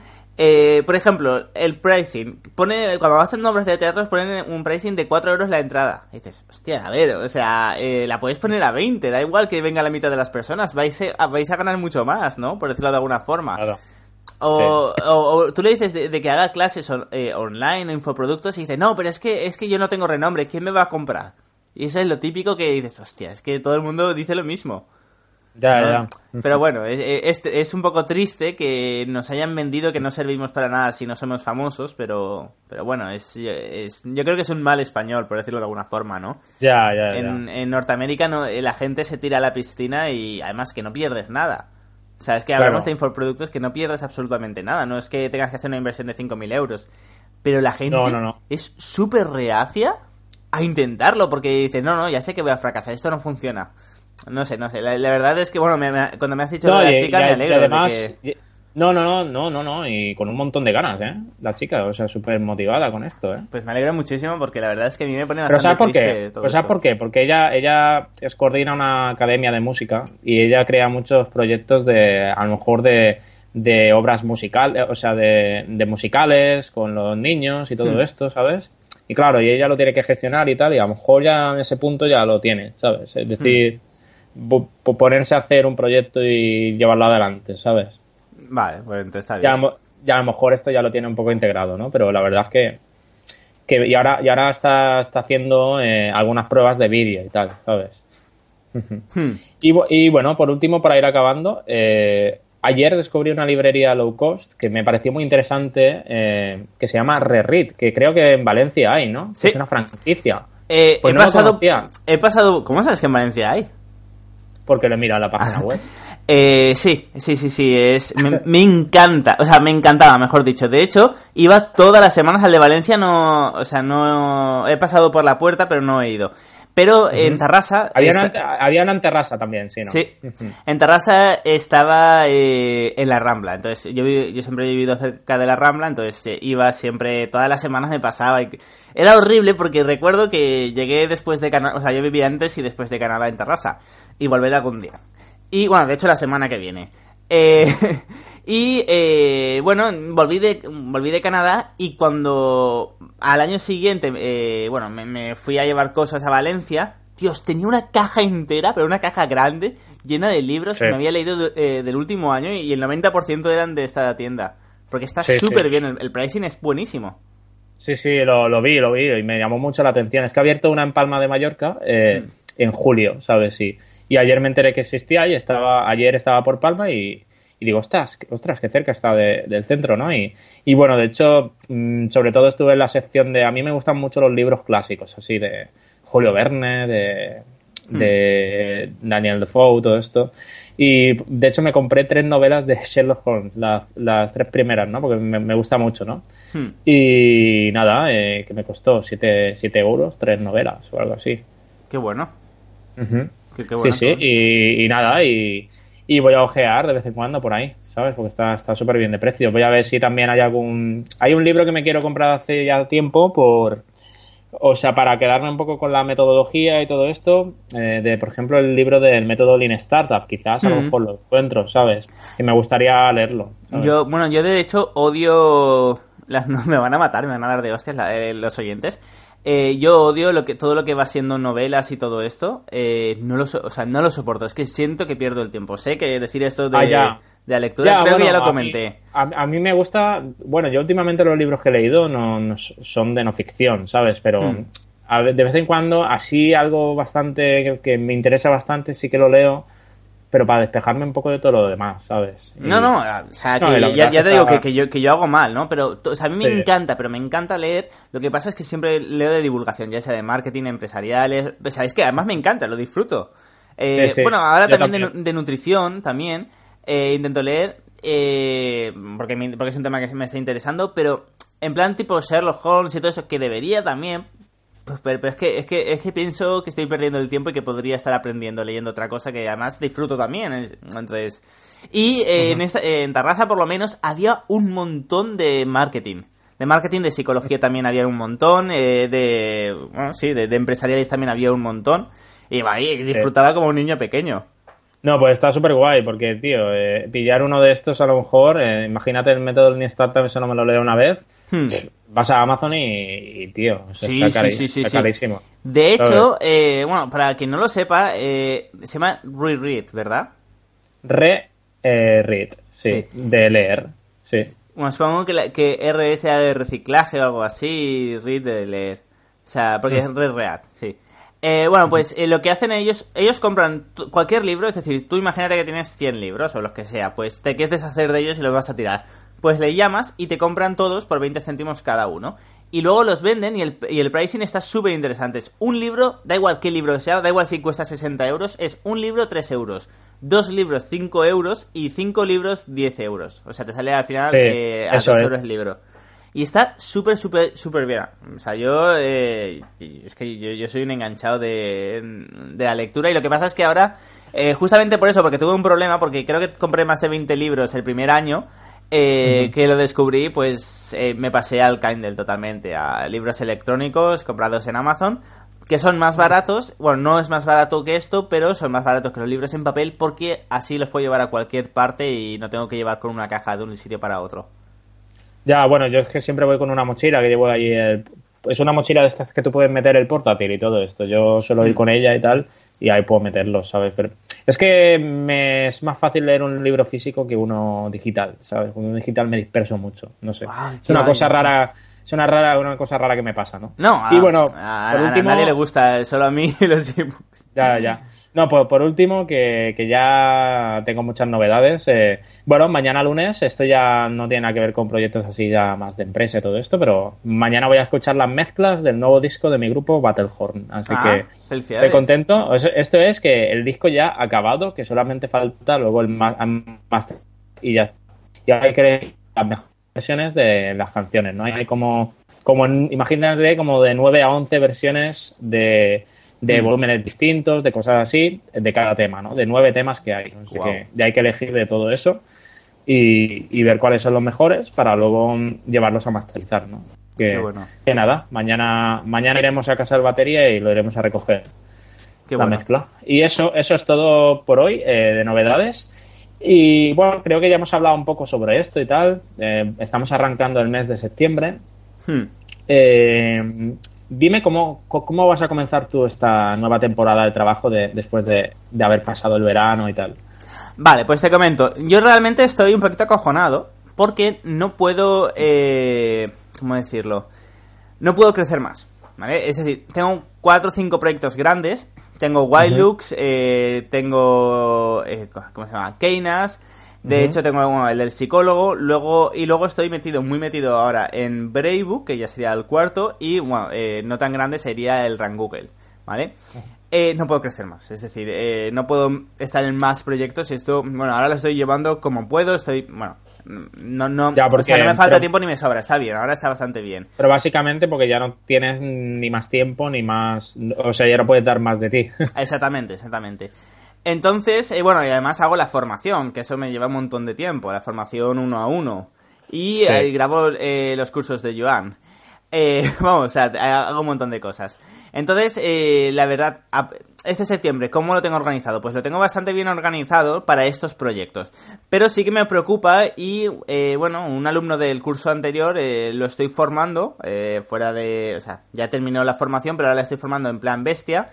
Eh, por ejemplo, el pricing. Pone, cuando hacen obras de teatro ponen un pricing de 4 euros la entrada. Y dices, hostia, a ver, o sea, eh, la podéis poner a 20, da igual que venga la mitad de las personas, vais a, vais a ganar mucho más, ¿no? Por decirlo de alguna forma. Claro. O, o- o tú le dices de, de que haga clases on- eh, online o infoproductos y dice, no, pero es que, es que yo no tengo renombre, ¿quién me va a comprar? Y eso es lo típico que dices, hostia, es que todo el mundo dice lo mismo. Ya, ¿no? ya. Pero bueno, es, es, es un poco triste que nos hayan vendido que no servimos para nada si no somos famosos, pero, pero bueno, es, es, yo creo que es un mal español, por decirlo de alguna forma, ¿no? Ya, ya, ya. En, en Norteamérica no, eh, la gente se tira a la piscina y además que no pierdes nada. O sea, es que hablamos Claro. de infoproductos que no pierdes absolutamente nada. No es que tengas que hacer una inversión de 5.000 euros. Pero la gente No, no, no. es súper reacia a intentarlo porque dice, no, no, ya sé que voy a fracasar, esto no funciona. No sé, no sé. La, la verdad es que, bueno, me- me- cuando me has dicho No, de la chica y- me alegro además, de que... No, no, no, no, no, no, y con un montón de ganas, ¿eh? La chica, o sea, súper motivada con esto, ¿eh? Pues me alegro muchísimo porque la verdad es que a mí me pone Pero bastante ¿sabes por qué? todo Pues ¿sabes esto. por qué? Porque ella, ella es coordina una academia de música y ella crea muchos proyectos de, a lo mejor de, de obras musicales, o sea, de, de musicales con los niños y todo Hmm. esto, ¿sabes? Y claro, y ella lo tiene que gestionar y tal, y a lo mejor ya en ese punto ya lo tiene, ¿sabes? Es decir, bu- bu- ponerse a hacer un proyecto y llevarlo adelante, ¿sabes? Vale, pues entonces está bien. ya, a mo- ya a lo mejor esto ya lo tiene un poco integrado, ¿no? Pero la verdad es que, que y ahora, y ahora está, está haciendo eh, algunas pruebas de vídeo y tal, ¿sabes? Hmm. Y, y bueno, por último, para ir acabando, eh, ayer descubrí una librería low cost que me pareció muy interesante, eh, que se llama Reread, que creo que en Valencia hay, ¿no? Sí. Es una franquicia. Eh, Pues he no pasado... He pasado... ¿Cómo sabes que en Valencia hay? Porque lo he mirado en la página web. Eh, sí, sí, sí, sí, es, me, me encanta, o sea, me encantaba, mejor dicho. De hecho, iba todas las semanas al de Valencia, no, o sea, no, he pasado por la puerta, pero no he ido. Pero en Tarrasa... Había esta- una, había una en terraza también, sí, ¿no? Sí, en Tarrasa estaba eh, en la Rambla, entonces yo, yo siempre he vivido cerca de la Rambla, entonces eh, iba siempre, todas las semanas me pasaba. y- Era horrible porque recuerdo que llegué después de Canadá, o sea, yo vivía antes y después de Canadá en Tarrasa, y volveré algún día. Y bueno, de hecho la semana que viene. Eh, y eh, bueno, volví de, volví de Canadá y cuando al año siguiente, eh, bueno, me, me fui a llevar cosas a Valencia, Dios, tenía una caja entera, pero una caja grande, llena de libros Sí. que me había leído de- eh, del último año y el 90% eran de esta tienda. Porque está Sí, súper sí. bien, el, el pricing es buenísimo. Sí, sí, lo, lo vi, lo vi y me llamó mucho la atención. Es que ha abierto una en Palma de Mallorca eh, Mm. en julio, ¿sabes? Y, y ayer me enteré que existía y estaba, ayer estaba por Palma y, y digo, ostras, ostras, qué cerca está de- del centro, ¿no? Y, y bueno, de hecho, mm, sobre todo estuve en la sección de, a mí me gustan mucho los libros clásicos, así de Julio Verne, de, de Daniel Defoe, todo esto. Y de hecho me compré tres novelas de Sherlock Holmes, las, las tres primeras, ¿no? Porque me, me gusta mucho, ¿no? Hmm. Y nada, eh, que me costó 7 euros, tres novelas o algo así. Qué bueno. Qué, qué bueno sí, sí, y, y nada, y, y voy a ojear de vez en cuando por ahí, ¿sabes? Porque está está súper bien de precio. Voy a ver si también hay algún... Hay un libro que me quiero comprar hace ya tiempo por... O sea, para quedarme un poco con la metodología y todo esto, eh, de, por ejemplo, el libro del método Lean Startup, quizás a lo Mm. mejor lo encuentro, ¿sabes? Y me gustaría leerlo. ¿sabes? Yo, bueno, yo de hecho odio. Las, no, me van a matar, me van a dar de hostias la- eh, los oyentes. Eh, yo odio lo que, todo lo que va siendo novelas y todo esto. eh, no lo, so- o sea, no lo soporto. Es que siento que pierdo el tiempo. Sé que decir esto de, Ah, ya. de la lectura, Ya, creo que ya lo a mí- comenté. A, a mí me gusta, bueno, yo últimamente los libros que he leído no, son de no ficción, ¿sabes? Pero Hmm. a de vez en cuando, así algo bastante que, que me interesa bastante, sí que lo leo, pero para despejarme un poco de todo lo demás, ¿sabes? Y- No, no, o sea, No, que la ya, te digo que, que yo, que yo hago mal, ¿no? Pero, o sea, a mí me Sí. encanta, pero me encanta leer. Lo que pasa es que siempre leo de divulgación, ya sea de marketing, empresariales. O sea, es que además me encanta, lo disfruto. Eh, Sí, sí, Bueno, ahora yo también, de también. De, nutrición, también. eh, intento leer, eh, porque, me- porque es un tema que me está interesando, pero en plan tipo Sherlock Holmes y todo eso, que debería también. Pues, pero, es, que, es, que, es que pienso que estoy perdiendo el tiempo y que podría estar aprendiendo, leyendo otra cosa que además disfruto también. Entonces. Y eh, en, esta, en Tarraza, por lo menos, había un montón de marketing. De marketing, de psicología también había un montón. Eh, de. Bueno, sí, de, empresariales también había un montón. Y y disfrutaba como un niño pequeño. No, pues está súper guay, porque, tío, eh, pillar uno de estos a lo mejor, eh, imagínate el método Lean Startup, eso no me lo leo una vez, hmm. vas a Amazon y, tío, sí, está, sí, sí, carísimo. De hecho, eh, bueno, para quien no lo sepa, se llama Reread, ¿verdad? Re-read, sí, de leer, sí. Bueno, supongo que, que R sea de reciclaje o algo así, read de leer. O sea, porque es re-read, sí. Eh, bueno, pues eh, lo que hacen ellos, ellos compran cualquier libro, es decir, tú imagínate que tienes 100 libros o los que sea, pues te quieres deshacer de ellos y los vas a tirar. Pues le llamas y te compran todos por 20 céntimos cada uno. Y luego los venden y el, y el pricing está súper interesante. Es un libro, da igual qué libro sea, da igual si cuesta 60 euros, es un libro 3 euros, dos libros 5 euros y cinco libros 10 euros. O sea, te sale al final eh, a 2 euros el libro. Y está súper, súper, súper bien. O sea, yo. Eh, es que yo, soy un enganchado de, de, la lectura. Y lo que pasa es que ahora, eh, justamente por eso, porque tuve un problema, porque creo que compré más de 20 libros el primer año. Eh, que lo descubrí, pues me pasé al Kindle totalmente, a libros electrónicos comprados en Amazon, que son más baratos, bueno, no es más barato que esto, pero son más baratos que los libros en papel porque así los puedo llevar a cualquier parte y no tengo que llevar con una caja de un sitio para otro. Ya, bueno, yo es que siempre voy con una mochila que llevo ahí. es una mochila de estas que tú puedes meter el portátil y todo esto. Yo suelo ir mm. con ella y tal, y ahí puedo meterlo, ¿sabes? Pero es que me es más fácil leer un libro físico que uno digital, ¿sabes? Con un digital me disperso mucho, no sé. es una cosa rara es una rara una cosa rara que me pasa, ¿no? No, y bueno, a, nadie le gusta, solo a mí los ebooks. Ya, ya. No, pues por último, que, ya tengo muchas novedades. Eh, bueno, mañana lunes, esto ya no tiene nada que ver con proyectos así ya más de empresa y todo esto, pero mañana voy a escuchar las mezclas del nuevo disco de mi grupo Battlehorn. Así ah, que estoy contento. Esto es que el disco ya ha acabado, que solamente falta luego el master y ya, ya hay que las mejores versiones de las canciones, ¿no? Hay como, como imagínate como de 9 a 11 versiones de de mm. volúmenes distintos, de cosas así, de cada tema, ¿no? De nueve temas que hay. Así que ya hay que elegir de todo eso y, ver cuáles son los mejores para luego llevarlos a masterizar, ¿no? Que, bueno. que nada, mañana, mañana iremos a casa de batería y lo iremos a recoger. la mezcla. Y eso, eso es todo por hoy eh, de novedades. Y bueno, creo que ya hemos hablado un poco sobre esto y tal. Eh, estamos arrancando el mes de septiembre. Hmm. Eh, dime cómo, cómo vas a comenzar tú esta nueva temporada de trabajo después de, haber pasado el verano y tal. Vale, pues te comento. Yo realmente estoy un poquito acojonado porque no puedo, eh, ¿cómo decirlo? No puedo crecer más. ¿Vale? Es decir, tengo cuatro o cinco proyectos grandes. Tengo Wild Looks, eh, tengo. Eh, ¿Cómo se llama? Keynas, de hecho, tengo el del psicólogo, luego y luego estoy metido, muy metido ahora en Bravebook, que ya sería el cuarto, y bueno, eh, no tan grande sería el Run Google, ¿vale? Eh, no puedo crecer más, es decir, eh, no puedo estar en más proyectos y esto, bueno, ahora lo estoy llevando como puedo, estoy, bueno, no, no, o sea, no me falta tiempo ni me sobra, está bien, ahora está bastante bien. Pero básicamente porque ya no tienes ni más tiempo ni más, o sea, ya no puedes dar más de ti. Exactamente, exactamente. Entonces, eh, bueno, y además hago la formación, que eso me lleva un montón de tiempo, la formación uno a uno. Y eh, grabo eh, los cursos de Joan. vamos, o sea, hago un montón de cosas. Entonces, la verdad, este septiembre, ¿cómo lo tengo organizado? Pues lo tengo bastante bien organizado para estos proyectos. Pero sí que me preocupa y, bueno, un alumno del curso anterior lo estoy formando, fuera de, o sea, ya terminó la formación, pero ahora la estoy formando en plan bestia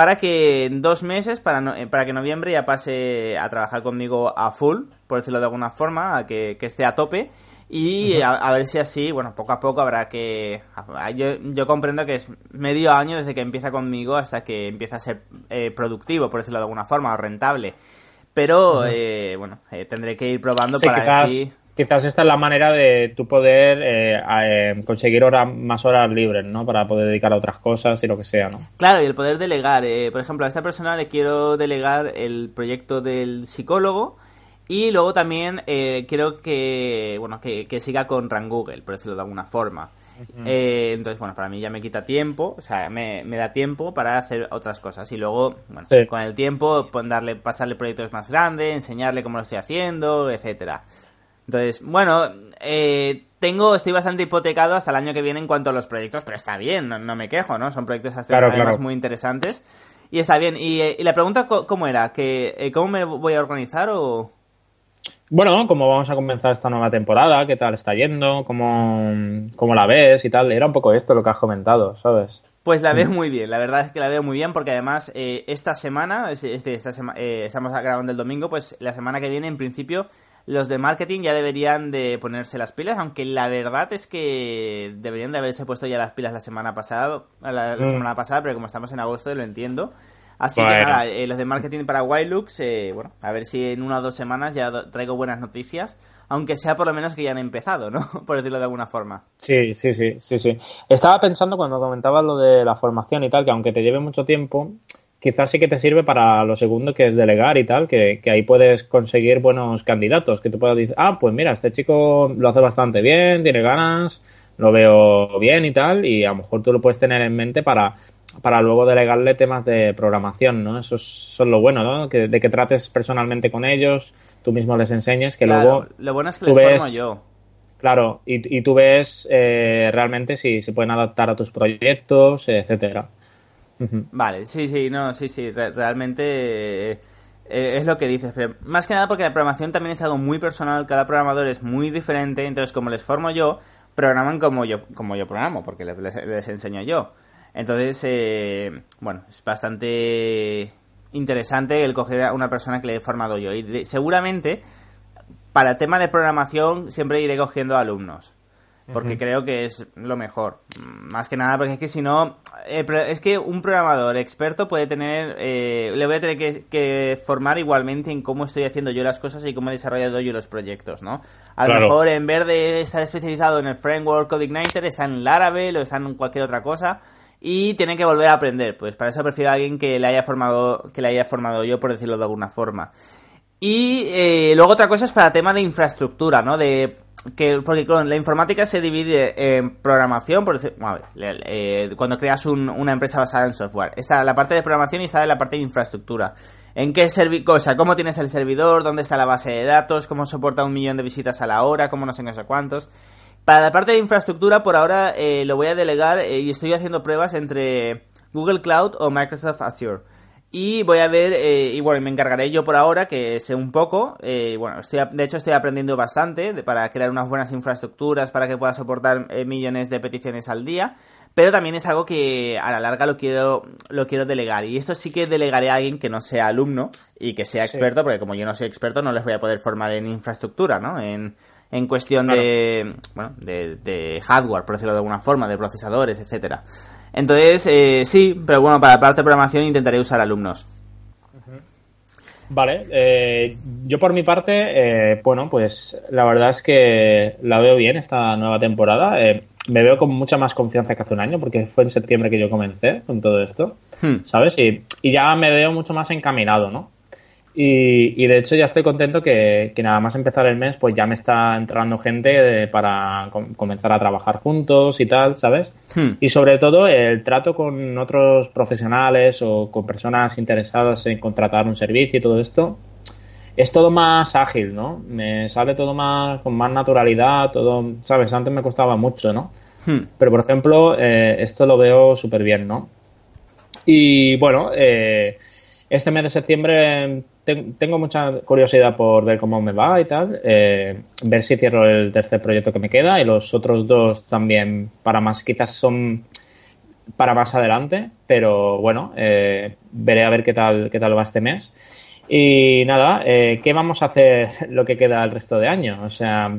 para que en dos meses, para, eh, para que noviembre ya pase a trabajar conmigo a full, por decirlo de alguna forma, a que, esté a tope. Y a, ver si así, bueno, poco a poco habrá que... Yo, yo, comprendo que es medio año desde que empieza conmigo hasta que empieza a ser eh, productivo, por decirlo de alguna forma, o rentable. Pero, eh, bueno, tendré que ir probando para así quizás esta es la manera de tu poder eh, eh, conseguir horas, más horas libres, ¿no? Para poder dedicar a otras cosas y lo que sea, ¿no? Claro, y el poder delegar. Eh, por ejemplo, a esta persona le quiero delegar el proyecto del psicólogo y luego también quiero que, bueno, que, siga con Run Google, por decirlo de alguna forma. Eh, entonces, bueno, para mí ya me quita tiempo, o sea, me, da tiempo para hacer otras cosas. Y luego, bueno, con el tiempo, pues, darle, pasarle proyectos más grandes, enseñarle cómo lo estoy haciendo, etcétera. Entonces, bueno, eh, tengo, estoy bastante hipotecado hasta el año que viene en cuanto a los proyectos, pero está bien, no, me quejo, ¿no? Son proyectos hasta además muy interesantes. Y está bien. Y, eh, la pregunta, ¿cómo era? ¿Que, eh, ¿Cómo me voy a organizar o...? Bueno, ¿cómo vamos a comenzar esta nueva temporada? ¿Qué tal está yendo? ¿Cómo, ¿Cómo la ves y tal? Era un poco esto lo que has comentado, ¿sabes? Pues la veo muy bien, la verdad es que la veo muy bien porque además eh, esta semana, este, esta estamos grabando el domingo, pues la semana que viene en principio los de marketing ya deberían de ponerse las pilas, aunque la verdad es que deberían de haberse puesto ya las pilas la semana pasada, la, mm. semana pasada, pero como estamos en agosto lo entiendo. Así que nada, eh, los de marketing para Wildlooks, eh, bueno, a ver si en una o dos semanas ya traigo buenas noticias, aunque sea por lo menos que ya han empezado, ¿no? por decirlo de alguna forma. Sí, sí, sí, sí, sí. Estaba pensando cuando comentabas lo de la formación y tal, que aunque te lleve mucho tiempo, quizás sí que te sirve para lo segundo que es delegar y tal, que, ahí puedes conseguir buenos candidatos, que tú puedas decir, ah, pues mira, este chico lo hace bastante bien, tiene ganas, lo veo bien y tal, y a lo mejor tú lo puedes tener en mente para, para luego delegarle temas de programación, ¿no? Eso es, lo bueno, ¿no? Que, de que trates personalmente con ellos, tú mismo les enseñes, que luego... Lo bueno es que les formo yo. Claro, y, y tú ves eh, realmente si se pueden adaptar a tus proyectos, etcétera. Vale, sí, sí, no, sí, sí, realmente eh, es lo que dices. Pero más que nada porque la programación también es algo muy personal, cada programador es muy diferente, entonces como les formo yo, programan como yo, como yo programo, porque les, enseño yo. Entonces, eh, bueno, es bastante interesante el coger a una persona que le he formado yo. Y seguramente, para tema de programación, siempre iré cogiendo alumnos porque creo que es lo mejor. Más que nada, porque es que si no, eh, es que un programador experto puede tener, eh, le voy a tener que, formar igualmente en cómo estoy haciendo yo las cosas y cómo he desarrollado yo los proyectos, ¿no? A lo mejor en vez de estar especializado en el framework CodeIgniter, está en Laravel o está en cualquier otra cosa y tiene que volver a aprender. Pues para eso prefiero a alguien que le haya formado, que le haya formado yo, por decirlo de alguna forma. Y eh, luego otra cosa es para tema de infraestructura, ¿no? De que porque con la informática se divide en programación, por decir, eh, cuando creas una empresa basada en software, está la parte de programación y está la parte de infraestructura. ¿En qué cosa? ¿Cómo tienes el servidor? ¿Dónde está la base de datos? ¿Cómo soporta un millón de visitas a la hora? ¿Cómo no sé, no cuántos? Para la parte de infraestructura, por ahora eh, lo voy a delegar eh, y estoy haciendo pruebas entre Google Cloud o Microsoft Azure. Y voy a ver, eh, y bueno, me encargaré yo por ahora, que sé un poco. Eh, bueno, estoy, de hecho estoy aprendiendo bastante para crear unas buenas infraestructuras para que pueda soportar eh, millones de peticiones al día. Pero también es algo que a la larga lo quiero, lo quiero delegar. Y esto sí que delegaré a alguien que no sea alumno y que sea experto, porque como yo no soy experto, no les voy a poder formar en infraestructura, ¿no? En, en cuestión de, bueno, de, de hardware, por decirlo de alguna forma, de procesadores, etcétera. Entonces, eh, sí, pero bueno, para la parte de programación intentaré usar alumnos. Vale, eh, yo por mi parte, eh, bueno, pues la verdad es que la veo bien esta nueva temporada. me veo con mucha más confianza que hace un año, porque fue en septiembre que yo comencé con todo esto, hmm. ¿sabes? Y, y, ya me veo mucho más encaminado, ¿no? Y, de hecho ya estoy contento que, nada más empezar el mes, pues ya me está entrando gente para comenzar a trabajar juntos y tal, ¿sabes? Hmm. Y sobre todo el trato con otros profesionales o con personas interesadas en contratar un servicio y todo esto, es todo más ágil, ¿no? Me sale todo más con más naturalidad, todo, ¿sabes? Antes me costaba mucho, ¿no? Hmm. Pero por ejemplo, eh, esto lo veo súper bien, ¿no? Y bueno, eh, este mes de septiembre tengo mucha curiosidad por ver cómo me va y tal, eh, ver si cierro el tercer proyecto que me queda y los otros dos también para más, quizás son para más adelante, pero bueno, eh, veré a ver qué tal, qué tal va este mes. Y nada, eh, ¿qué vamos a hacer lo que queda el resto de año? O sea,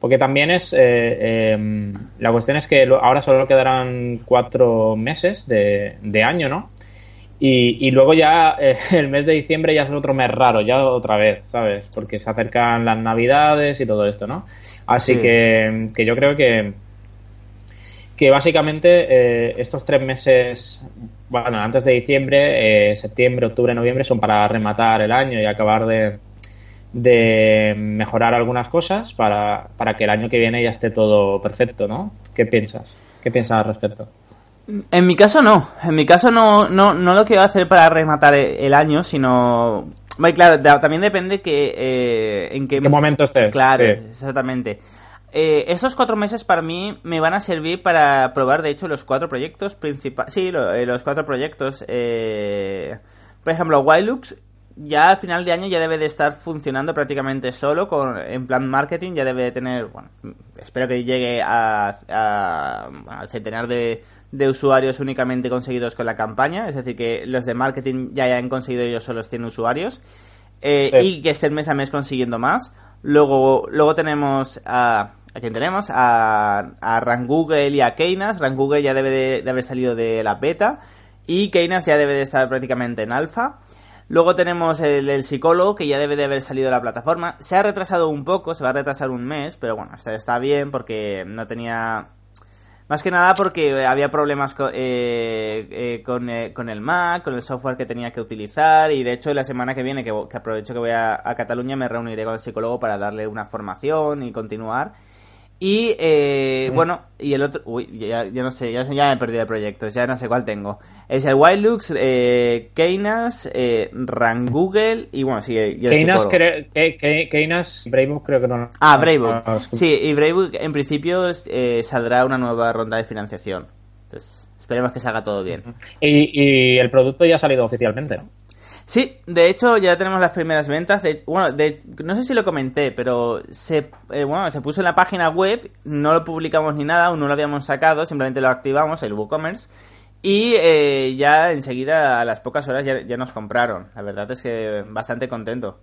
porque también es, em, la cuestión es que ahora solo quedarán cuatro meses de año, ¿no? Y, luego ya eh, el mes de diciembre ya es otro mes raro, ya otra vez, ¿sabes? Porque se acercan las navidades y todo esto, ¿no? Así que, yo creo que, que básicamente eh, estos tres meses, bueno, antes de diciembre, eh, septiembre, octubre, noviembre, son para rematar el año y acabar de, de mejorar algunas cosas para, para que el año que viene ya esté todo perfecto, ¿no? ¿Qué piensas? ¿Qué piensas al respecto? En mi caso no, en mi caso no, no, no lo quiero hacer para rematar el año, sino... Bueno, claro, también depende que eh, en qué, momento estés. Claro, exactamente. Eh, esos cuatro meses para mí me van a servir para probar, de hecho, los cuatro proyectos principales. Sí, eh, los cuatro proyectos. Eh, por ejemplo, Wildlux ya al final de año ya debe de estar funcionando prácticamente solo con en plan marketing ya debe de tener bueno espero que llegue a, al centenar de, de, usuarios únicamente conseguidos con la campaña es decir que los de marketing ya hayan conseguido ellos solos 100 usuarios y que estén mes a mes consiguiendo más luego luego tenemos a ¿A quién tenemos? A, a Run Google y a Keynas. Run Google ya debe de, haber salido de la beta. Y Keynas ya debe de estar prácticamente en alfa. Luego tenemos el, psicólogo, que ya debe de haber salido de la plataforma. Se ha retrasado un poco, se va a retrasar un mes, pero bueno, está, está bien porque no tenía más que nada porque había problemas eh, eh, con, eh, con, el Mac, con el software que tenía que utilizar y de hecho la semana que viene, que, aprovecho que voy a, Cataluña, me reuniré con el psicólogo para darle una formación y continuar. Y eh, bueno, y el otro. Uy, ya, no sé, ya, ya me he perdido de proyectos, ya no sé cuál tengo. Es el Wildlux, eh, Keynas, eh, Run Google y bueno, sí. Y Keynas, Keynas, Bravebook creo que no. Ah, Bravebook. sí, y Bravebook en principio eh, saldrá una nueva ronda de financiación. Entonces, esperemos que salga todo bien. Y, y el producto ya ha salido oficialmente, ¿no? Sí, de hecho ya tenemos las primeras ventas. bueno, no sé si lo comenté, pero se, eh, bueno, se puso en la página web, no lo publicamos ni nada, aún no lo habíamos sacado, simplemente lo activamos, el WooCommerce, y eh, ya enseguida, a las pocas horas, ya, nos compraron. La verdad es que bastante contento.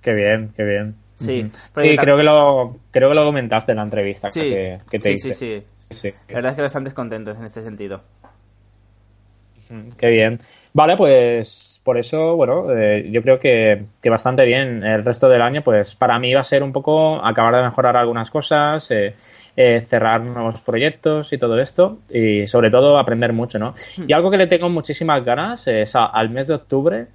Qué bien, qué bien. Sí, sí creo, que lo, creo que lo comentaste en la entrevista que, te sí, Sí, sí, sí. La verdad es que bastante contentos en este sentido. Qué bien. Vale, pues por eso, bueno, eh, yo creo que, bastante bien. El resto del año, pues para mí va a ser un poco acabar de mejorar algunas cosas, eh, eh, cerrar nuevos proyectos y todo esto, y sobre todo aprender mucho, ¿no? Y algo que le tengo muchísimas ganas es al mes de octubre,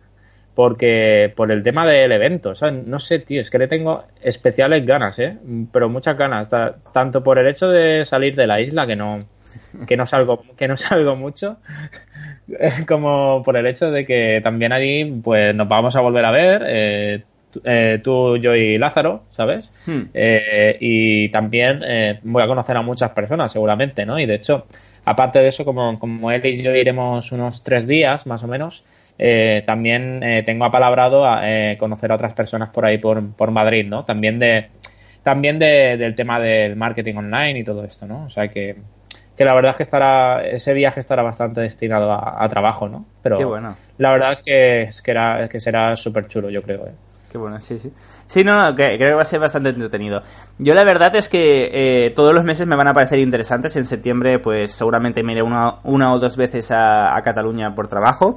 porque por el tema del evento, ¿sabes? No sé, tío, es que le tengo especiales ganas, ¿eh? Pero muchas ganas, tanto por el hecho de salir de la isla, que no, que no salgo, que no salgo mucho, como por el hecho de que también allí pues nos vamos a volver a ver, eh, eh, tú, yo y Lázaro, ¿sabes? Hmm. Eh, y también voy a conocer a muchas personas seguramente, ¿no? Y de hecho, aparte de eso, como, como él y yo iremos unos tres días más o menos, también tengo apalabrado a conocer a otras personas por ahí por, por Madrid, ¿no? También de también de, del tema del marketing online y todo esto, ¿no? O sea que que la verdad es que estará ese viaje estará bastante destinado a, trabajo, ¿no? Pero Qué bueno. la verdad es que, es que, era, que será súper chulo, yo creo. ¿eh? Qué bueno, sí, sí. Sí, no, no, creo que va a ser bastante entretenido. Yo la verdad es que eh, todos los meses me van a parecer interesantes. En septiembre, pues seguramente me iré una, una o dos veces a, Cataluña por trabajo.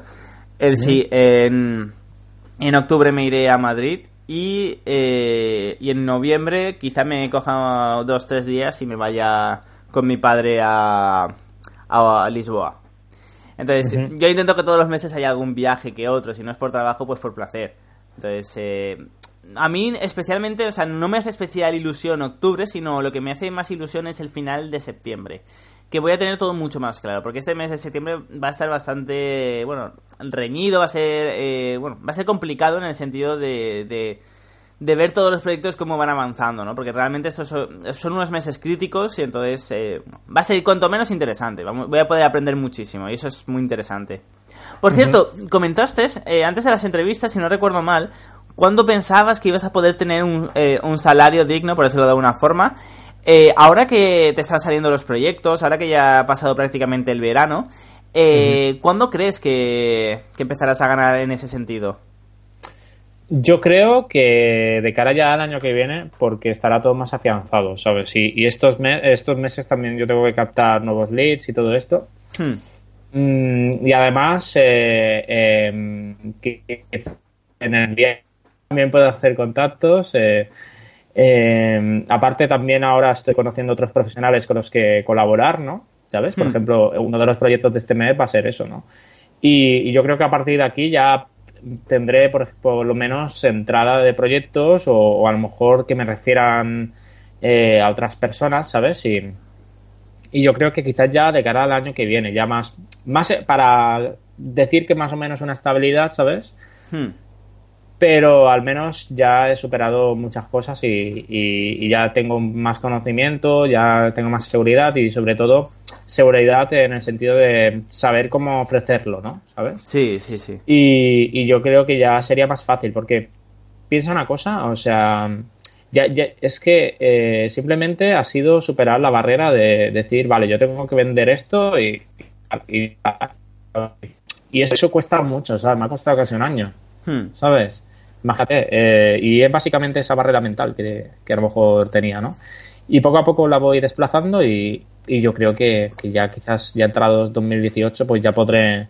El sí, en, en octubre me iré a Madrid y, eh, y en noviembre quizá me coja dos, tres días y me vaya con mi padre a, a Lisboa. Entonces, yo intento que todos los meses haya algún viaje que otro, si no es por trabajo, pues por placer. Entonces, eh, a mí especialmente, o sea, no me hace especial ilusión octubre, sino lo que me hace más ilusión es el final de septiembre. Que voy a tener todo mucho más claro, porque este mes de septiembre va a estar bastante, bueno, reñido, va a ser, eh, bueno, va a ser complicado en el sentido de de ver todos los proyectos cómo van avanzando, ¿no? Porque realmente estos son, unos meses críticos y entonces eh, va a ser cuanto menos interesante. voy a poder aprender muchísimo y eso es muy interesante. Por cierto, comentaste eh, antes de las entrevistas, si no recuerdo mal, cuando pensabas que ibas a poder tener un, eh, un salario digno, por decirlo de alguna forma. ahora que te están saliendo los proyectos, ahora que ya ha pasado prácticamente el verano, ¿cuándo crees que, que empezarás a ganar en ese sentido? Yo creo que de cara ya al año que viene, porque estará todo más afianzado, ¿sabes? Y, y estos, estos meses también yo tengo que captar nuevos leads y todo esto. Hmm. Mm, y además, eh, em, que, en el día también puedo hacer contactos. Eh, em, aparte, también ahora estoy conociendo otros profesionales con los que colaborar, ¿no? ¿Sabes? Por hmm. ejemplo, uno de los proyectos de este mes va a ser eso, ¿no? y yo creo que a partir de aquí ya tendré por, por, lo menos entrada de proyectos o, a lo mejor que me refieran eh, a otras personas, ¿sabes? Y, y yo creo que quizás ya de cara al año que viene, ya más, más para decir que más o menos una estabilidad, ¿sabes? Hmm. Pero al menos ya he superado muchas cosas y, ya tengo más conocimiento, ya tengo más seguridad y sobre todo seguridad en el sentido de saber cómo ofrecerlo, ¿no? ¿Sabes? Sí, sí, sí. Y, yo creo que ya sería más fácil porque piensa una cosa, o sea, ya, es que eh, simplemente ha sido superar la barrera de decir, vale, yo tengo que vender esto y, y, eso cuesta mucho, ¿sabes? Me ha costado casi un año, hmm. ¿sabes? Imagínate, eh, y es básicamente esa barrera mental que, a lo mejor tenía, ¿no? Y poco a poco la voy desplazando y, yo creo que, ya quizás ya entrado 2018 pues ya podré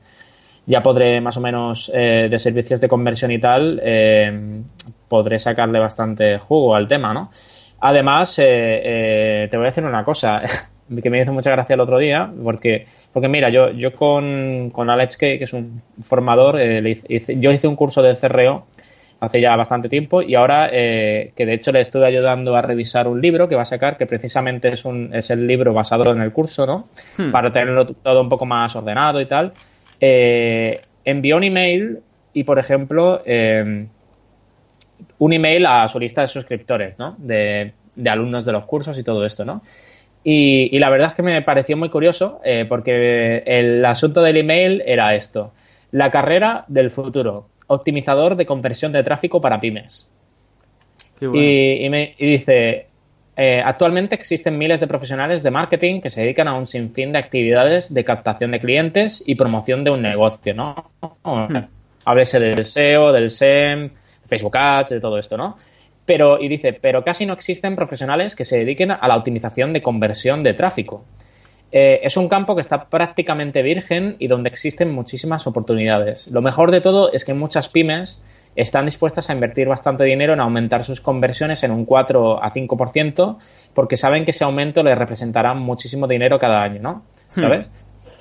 ya podré más o menos eh, de servicios de conversión y tal, eh, podré sacarle bastante jugo al tema, ¿no? Además, eh, te voy a decir una cosa que me hizo mucha gracia el otro día, porque, porque mira, yo, yo con, con Alex, que, es un formador, yo hice un curso de CRO hace ya bastante tiempo y ahora que de hecho le estuve ayudando a revisar un libro que va a sacar que precisamente es un es el libro basado en el curso no hmm. para tenerlo todo un poco más ordenado y tal eh, envió un email y, por ejemplo, eh, un email a su lista de suscriptores, ¿no? De, alumnos de los cursos y todo esto, ¿no? Y, la verdad es que me pareció muy curioso eh, porque el asunto del email era esto. La carrera del futuro. Optimizador de conversión de tráfico para pymes. y, me, y dice, eh, actualmente existen miles de profesionales de marketing que se dedican a un sinfín de actividades de captación de clientes y promoción de un negocio, ¿no? Háblese del SEO, del SEM, Facebook Ads, de todo esto, ¿no? Pero, y dice, pero casi no existen profesionales que se dediquen a la optimización de conversión de tráfico. Eh, es un campo que está prácticamente virgen y donde existen muchísimas oportunidades. Lo mejor de todo es que muchas pymes están dispuestas a invertir bastante dinero en aumentar sus conversiones en un 4 a 5% porque saben que ese aumento les representará muchísimo dinero cada año, ¿no? Hmm. ¿Sabes?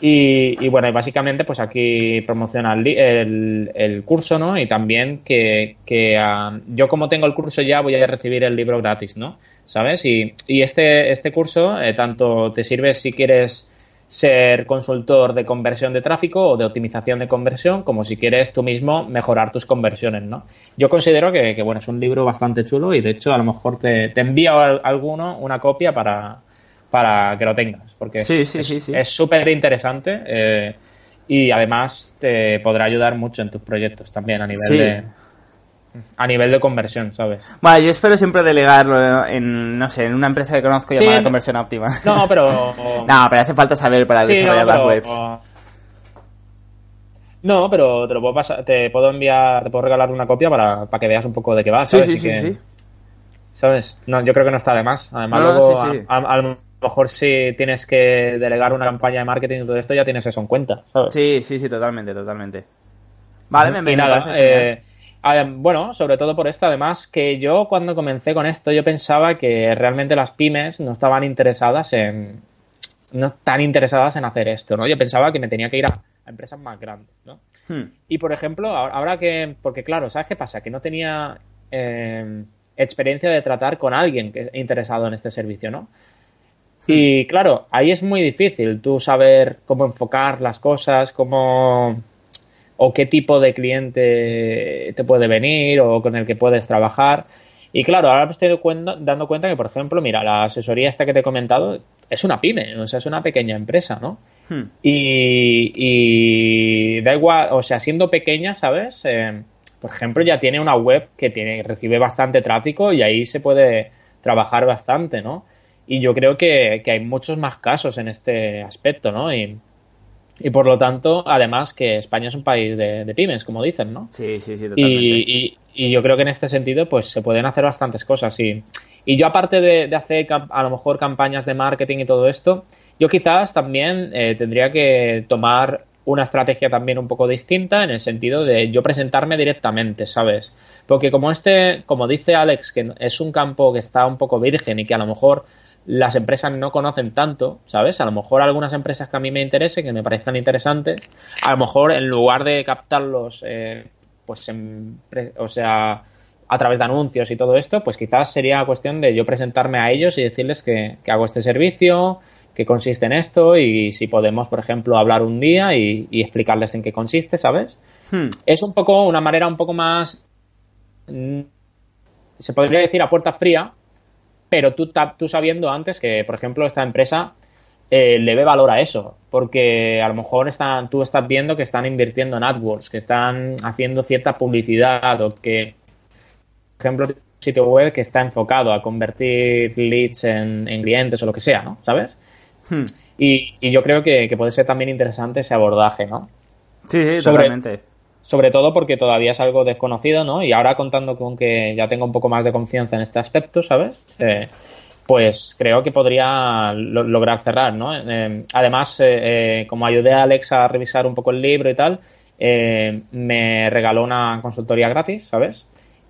Y, bueno, básicamente pues aquí promociona el, el, curso, ¿no? Y también que, ah, yo como tengo el curso ya voy a recibir el libro gratis, ¿no? ¿Sabes? Y, y este, este curso eh, tanto te sirve si quieres ser consultor de conversión de tráfico o de optimización de conversión, como si quieres tú mismo mejorar tus conversiones, ¿no? Yo considero que, bueno, es un libro bastante chulo y de hecho a lo mejor te, te envío alguno una copia para, para que lo tengas, porque es súper interesante eh, y además te podrá ayudar mucho en tus proyectos también a nivel de a nivel de conversión, ¿sabes? Bueno, yo espero siempre delegarlo en, no sé, en una empresa que conozco llamada Conversión Óptima. No, pero... no, pero hace falta saber para desarrollar las webs. No, pero te lo puedo pasar, te puedo enviar, te puedo regalar una copia para, para que veas un poco de qué va, ¿sabes? Sí, sí, sí, sí. ¿Sabes? No, yo creo que no está de más. Además, luego, a, lo mejor si tienes que delegar una campaña de marketing y todo esto, ya tienes eso en cuenta, ¿sabes? Sí, sí, sí, totalmente, totalmente. Vale, me, me, nada, bueno, sobre todo por esto, además que yo cuando comencé con esto yo pensaba que realmente las pymes no estaban interesadas en no tan interesadas en hacer esto, ¿no? Yo pensaba que me tenía que ir a, empresas más grandes, ¿no? Hmm. Y por ejemplo, ahora que, porque claro, ¿sabes qué pasa? Que no tenía eh, experiencia de tratar con alguien que interesado en este servicio, ¿no? Hmm. Y claro, ahí es muy difícil tú saber cómo enfocar las cosas, cómo o qué tipo de cliente te puede venir o con el que puedes trabajar. Y claro, ahora me estoy dando cuenta que, por ejemplo, mira, la asesoría esta que te he comentado es una pyme, o sea, es una pequeña empresa, ¿no? Hmm. Y, da igual, o sea, siendo pequeña, ¿sabes? Eh, por ejemplo, ya tiene una web que tiene, recibe bastante tráfico y ahí se puede trabajar bastante, ¿no? Y yo creo que, que hay muchos más casos en este aspecto, ¿no? Y, y por lo tanto, además que España es un país de, pymes, como dicen, ¿no? Sí, sí, sí, totalmente. Y, y, yo creo que en este sentido, pues se pueden hacer bastantes cosas. Y, y yo, aparte de, hacer a lo mejor campañas de marketing y todo esto, yo quizás también eh, tendría que tomar una estrategia también un poco distinta en el sentido de yo presentarme directamente, ¿sabes? Porque como este, como dice Alex, que es un campo que está un poco virgen y que a lo mejor las empresas no conocen tanto, ¿sabes? A lo mejor algunas empresas que a mí me interesen, que me parezcan interesantes, a lo mejor en lugar de captarlos, eh, pues, o sea, a través de anuncios y todo esto, pues quizás sería cuestión de yo presentarme a ellos y decirles que, hago este servicio, que consiste en esto y si podemos, por ejemplo, hablar un día y, explicarles en qué consiste, ¿sabes? Hmm. Es un poco una manera un poco más, se podría decir a puerta fría, pero tú, tú sabiendo antes que, por ejemplo, esta empresa eh, le ve valor a eso, porque a lo mejor están, tú estás viendo que están invirtiendo en AdWords, que están haciendo cierta publicidad o que, por ejemplo, un sitio web que está enfocado a convertir leads en, clientes o lo que sea, ¿no? ¿Sabes? Hmm. Y, yo creo que, puede ser también interesante ese abordaje, ¿no? Sí, sí, totalmente. Sobre todo porque todavía es algo desconocido, ¿no? Y ahora contando con que ya tengo un poco más de confianza en este aspecto, ¿sabes? Eh, pues creo que podría lograr cerrar, ¿no? Eh, además, eh, eh, como ayudé a Alex a revisar un poco el libro y tal, me regaló una consultoría gratis, ¿sabes?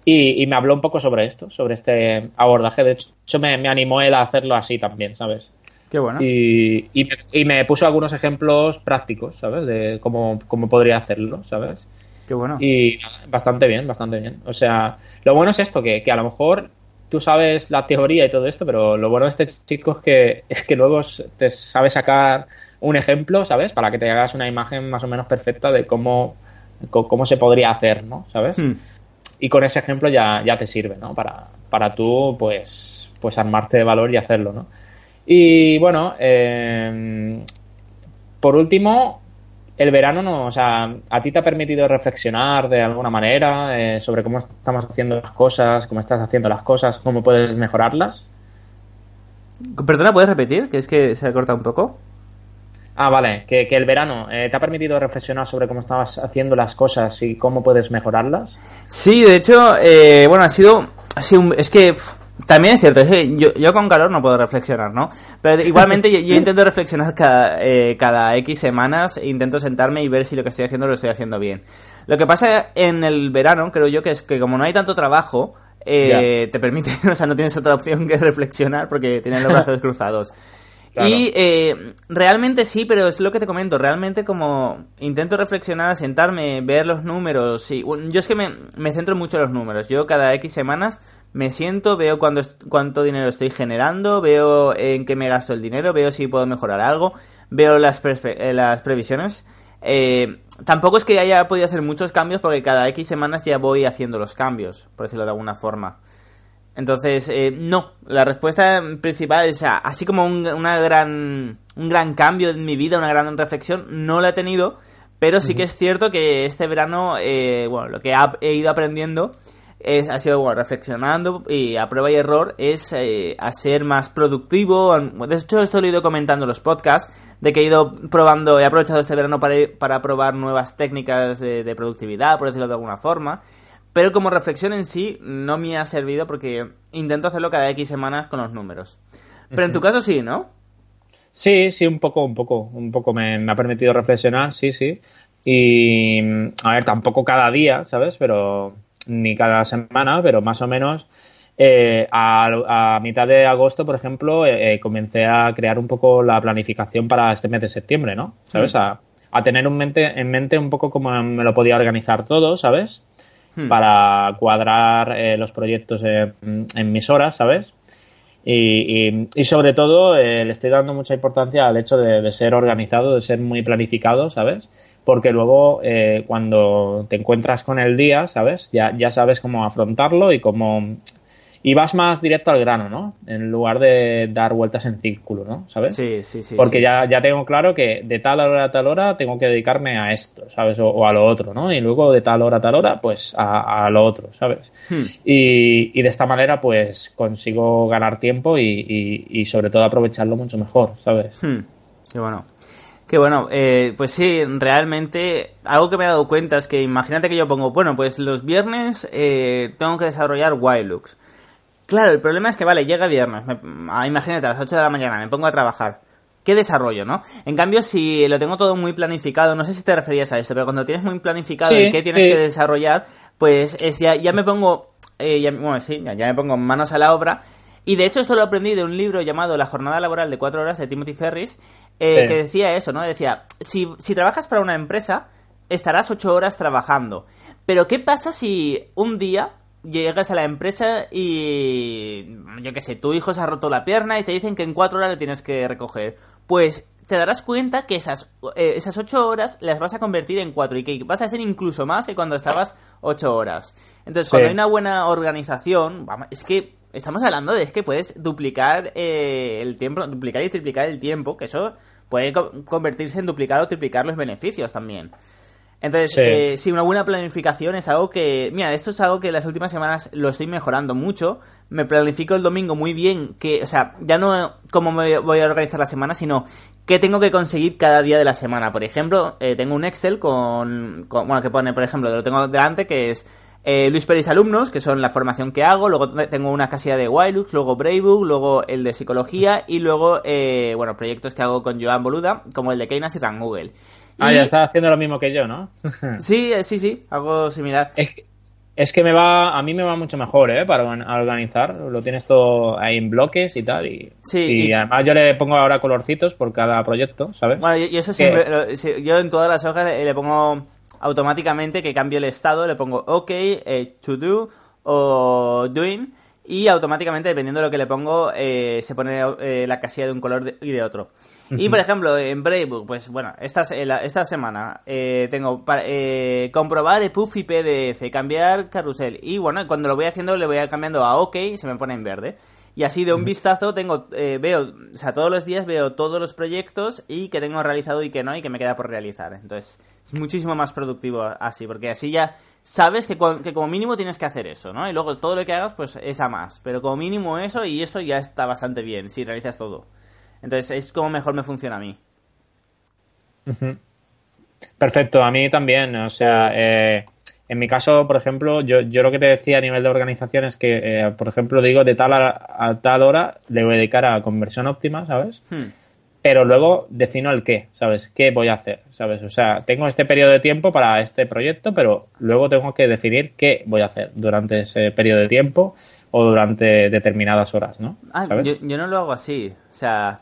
Y, me habló un poco sobre esto, sobre este abordaje. De hecho, me, animó él a hacerlo así también, ¿sabes? Qué bueno. Y, y, me, puso algunos ejemplos prácticos, ¿sabes? De cómo, cómo podría hacerlo, ¿sabes? Qué bueno. Y bastante bien, bastante bien. O sea, lo bueno es esto, que, que a lo mejor tú sabes la teoría y todo esto, pero lo bueno de este chico es que, es que luego te sabe sacar un ejemplo, ¿sabes? Para que te hagas una imagen más o menos perfecta de cómo, cómo se podría hacer, ¿no? ¿Sabes? Hmm. Y con ese ejemplo ya, ya te sirve, ¿no? Para, para tú, pues, pues armarte de valor y hacerlo, ¿no? Y bueno, eh, por último, el verano no, o sea, ¿a ti te ha permitido reflexionar de alguna manera eh, sobre cómo estamos haciendo las cosas, cómo estás haciendo las cosas, cómo puedes mejorarlas? Perdona, ¿puedes repetir? Que es que se ha cortado un poco. Ah, vale, que, el verano eh, te ha permitido reflexionar sobre cómo estabas haciendo las cosas y cómo puedes mejorarlas. Sí, de hecho, eh, bueno, ha sido, ha sido es que también es cierto, yo, yo, con calor no puedo reflexionar, ¿no? Pero igualmente yo, intento reflexionar cada, eh, cada X semanas, e intento sentarme y ver si lo que estoy haciendo lo estoy haciendo bien. Lo que pasa en el verano, creo yo, que es que como no hay tanto trabajo, eh, te permite, o sea, no tienes otra opción que reflexionar porque tienes los brazos cruzados. Y eh, realmente sí, pero es lo que te comento, realmente como intento reflexionar, sentarme, ver los números, y, yo es que me, me centro mucho en los números, yo cada X semanas me siento, veo cuándo, cuánto dinero estoy generando, veo en qué me gasto el dinero, veo si puedo mejorar algo, veo las, eh, las previsiones. Eh, tampoco es que haya podido hacer muchos cambios porque cada X semanas ya voy haciendo los cambios, por decirlo de alguna forma. Entonces, eh, no, la respuesta principal es, así como un, una gran, un gran cambio en mi vida, una gran reflexión, no la he tenido, pero sí que es cierto que este verano, eh, bueno, lo que he ido aprendiendo es, ha sido, bueno, reflexionando y a prueba y error, es eh, a ser más productivo. De hecho, esto lo he ido comentando en los podcasts, de que he ido probando, he aprovechado este verano para, para probar nuevas técnicas de productividad, por decirlo de alguna forma. Pero como reflexión en sí no me ha servido porque intento hacerlo cada X semanas con los números. Pero en tu caso sí, ¿no? Sí, sí, un poco, un poco, un poco me, ha permitido reflexionar, sí, sí. Y, a ver, tampoco cada día, ¿sabes? Pero ni cada semana, pero más o menos eh, a, mitad de agosto, por ejemplo, eh, eh, comencé a crear un poco la planificación para este mes de septiembre, ¿no? ¿Sabes? A, a, tener un mente, en mente un poco cómo me lo podía organizar todo, ¿sabes? Hmm. para cuadrar eh, los proyectos en mis horas, ¿sabes? Y, y, sobre todo le estoy dando mucha importancia al hecho de, ser organizado, de ser muy planificado, ¿sabes? Porque luego eh, cuando te encuentras con el día, ¿sabes? Ya, ya sabes cómo afrontarlo y cómo y vas más directo al grano, ¿no? En lugar de dar vueltas en círculo, ¿no? ¿Sabes? Sí, sí, sí. Porque Ya, ya tengo claro que de tal hora a tal hora tengo que dedicarme a esto, ¿sabes? O, a lo otro, ¿no? Y luego de tal hora a tal hora, pues a, lo otro, ¿sabes? Hmm. Y, y, de esta manera, pues consigo ganar tiempo y, y, sobre todo aprovecharlo mucho mejor, ¿sabes? Hmm. Qué bueno. Qué bueno, eh, pues sí, realmente algo que me he dado cuenta es que imagínate que yo pongo, bueno, pues los viernes eh, tengo que desarrollar Wildlooks. Claro, el problema es que, vale, llega viernes, ah, imagínate, a las 8 de la mañana me pongo a trabajar. ¿Qué desarrollo, no? En cambio, si lo tengo todo muy planificado, no sé si te referías a esto, pero cuando tienes muy planificado qué tienes que desarrollar, pues es, ya, ya me pongo, eh, ya, bueno, sí, ya, me pongo manos a la obra. Y de hecho esto lo aprendí de un libro llamado La jornada laboral de cuatro horas de Timothy Ferris, eh, que decía eso, ¿no? Decía, si, si trabajas para una empresa, estarás ocho horas trabajando. Pero ¿qué pasa si un día llegas a la empresa y yo qué sé, tu hijo se ha roto la pierna y te dicen que en cuatro horas le tienes que recoger. Pues te darás cuenta que esas, eh, esas ocho horas las vas a convertir en cuatro y que vas a hacer incluso más que cuando estabas ocho horas. Entonces, cuando hay una buena organización, es que estamos hablando de es que puedes duplicar eh, el tiempo, duplicar y triplicar el tiempo, que eso puede convertirse en duplicar o triplicar los beneficios también. Entonces, eh, sí. una buena planificación es algo que, mira, esto es algo que las últimas semanas lo estoy mejorando mucho. Me planifico el domingo muy bien, que, o sea, ya no cómo me voy a organizar la semana, sino qué tengo que conseguir cada día de la semana. Por ejemplo, eh, tengo un Excel con, bueno, que pone, por ejemplo, lo tengo delante, que es eh, Luis Pérez Alumnos, que son la formación que hago, luego tengo una casilla de Wilux, luego Bravebook, luego el de psicología y luego, eh, bueno, proyectos que hago con Joan Boluda, como el de Keynes y Google. Ah, ya estás haciendo lo mismo que yo, ¿no? sí, eh, sí, sí, algo similar. Es, que me va, a mí me va mucho mejor, ¿eh? Para organizar. Lo tienes todo ahí en bloques y tal. Y, sí, y, además yo le pongo ahora colorcitos por cada proyecto, ¿sabes? Bueno, y eso siempre, yo en todas las hojas le pongo automáticamente que cambio el estado, le pongo OK, eh, to do o doing y automáticamente, dependiendo de lo que le pongo, eh, se pone eh, la casilla de un color y de otro. Y por ejemplo, en Bravebook, pues bueno, esta, esta semana eh, tengo para, comprobar de puff y PDF, cambiar carrusel. Y bueno, cuando lo voy haciendo, le voy cambiando a OK y se me pone en verde. Y así de un vistazo tengo, veo, o sea, todos los días veo todos los proyectos y que tengo realizado y que no y que me queda por realizar. Entonces, es muchísimo más productivo así, porque así ya sabes que, que, como mínimo tienes que hacer eso, ¿no? Y luego todo lo que hagas, pues es a más. Pero como mínimo eso y esto ya está bastante bien, si realizas todo. Entonces es como mejor me funciona a mí. Perfecto, a mí también. O sea, eh, en mi caso, por ejemplo, yo, yo lo que te decía a nivel de organización es que, eh, por ejemplo, digo de tal a, tal hora le voy a dedicar a conversión óptima, ¿sabes? Hmm pero luego defino el qué, ¿sabes? ¿Qué voy a hacer? ¿Sabes? O sea, tengo este periodo de tiempo para este proyecto, pero luego tengo que definir qué voy a hacer durante ese periodo de tiempo o durante determinadas horas, ¿no? Ah, yo, no lo hago así. O sea,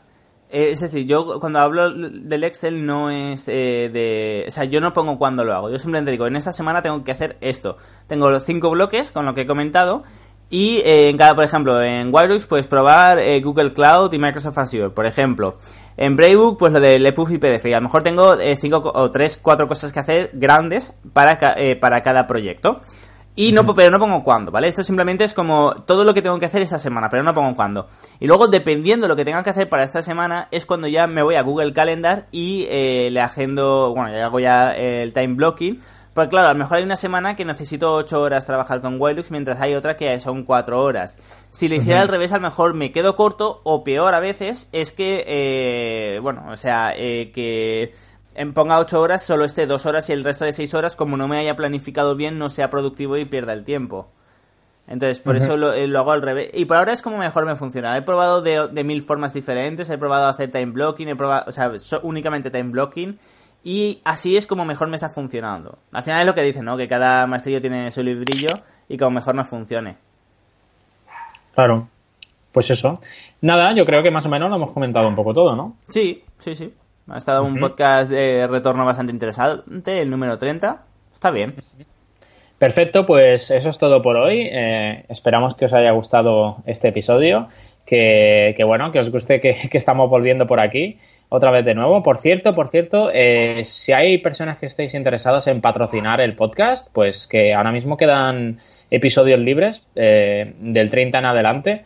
es decir, yo cuando hablo del Excel no es eh, de... O sea, yo no pongo cuándo lo hago. Yo simplemente digo, en esta semana tengo que hacer esto. Tengo los cinco bloques con lo que he comentado y eh, en cada, por ejemplo, en Wireless puedes probar Google Cloud y Microsoft Azure, por ejemplo. En Bravebook, pues lo de EPUB y PDF. Y a lo mejor tengo eh, cinco o tres, cuatro cosas que hacer grandes para, eh, para cada proyecto. Y no, pero no pongo cuándo, ¿vale? Esto simplemente es como todo lo que tengo que hacer esta semana, pero no pongo cuándo. Y luego, dependiendo de lo que tenga que hacer para esta semana, es cuando ya me voy a Google Calendar y eh, le agendo, bueno, le hago ya el time blocking porque claro, a lo mejor hay una semana que necesito 8 horas trabajar con Wilux, mientras hay otra que son 4 horas. Si lo hiciera al revés, a lo mejor me quedo corto, o peor a veces, es que, eh, bueno, o sea, eh, que ponga 8 horas, solo esté 2 horas y el resto de 6 horas, como no me haya planificado bien, no sea productivo y pierda el tiempo. Entonces, por eso eh, lo, hago al revés. Y por ahora es como mejor me funciona. He probado de, de mil formas diferentes, he probado hacer time blocking, he probado, o sea, únicamente time blocking y así es como mejor me está funcionando. Al final es lo que dicen, ¿no? Que cada maestrillo tiene su librillo y como mejor nos funcione. Claro. Pues eso. Nada, yo creo que más o menos lo hemos comentado un poco todo, ¿no? Sí, sí, sí. Ha estado un podcast de retorno bastante interesante, el número 30. Está bien. Perfecto, pues eso es todo por hoy. Eh, esperamos que os haya gustado este episodio. Que, bueno, que os guste que, que estamos volviendo por aquí otra vez de nuevo. Por cierto, por cierto, eh, si hay personas que estéis interesadas en patrocinar el podcast, pues que ahora mismo quedan episodios libres eh, del 30 en adelante.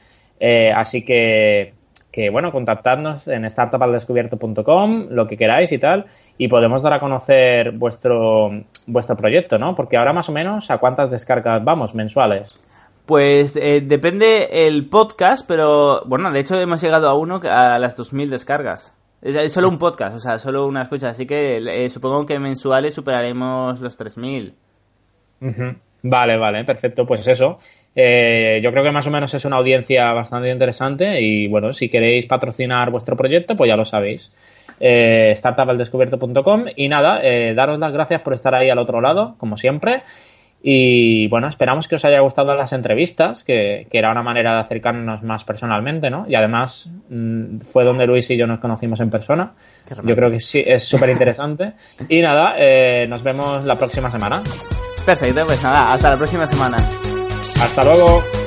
Así que, que, bueno, contactadnos en startupaldescubierto.com, lo que queráis y tal, y podemos dar a conocer vuestro, vuestro proyecto, ¿no? Porque ahora más o menos, ¿a cuántas descargas vamos mensuales? Pues depende el podcast, pero bueno, de hecho hemos llegado a uno a las 2.000 descargas. Es, solo un podcast, o sea, solo una escucha. Así que eh, supongo que mensuales superaremos los 3.000. Vale, vale, perfecto. Pues eso. Eh, yo creo que más o menos es una audiencia bastante interesante y bueno, si queréis patrocinar vuestro proyecto, pues ya lo sabéis. Eh, startupaldescubierto.com y nada, eh, daros las gracias por estar ahí al otro lado, como siempre. Y bueno, esperamos que os haya gustado las entrevistas, que, era una manera de acercarnos más personalmente, ¿no? Y además mm, fue donde Luis y yo nos conocimos en persona. Yo creo que sí, es súper interesante. y nada, eh, nos vemos la próxima semana. Perfecto, pues nada, hasta la próxima semana. Hasta luego.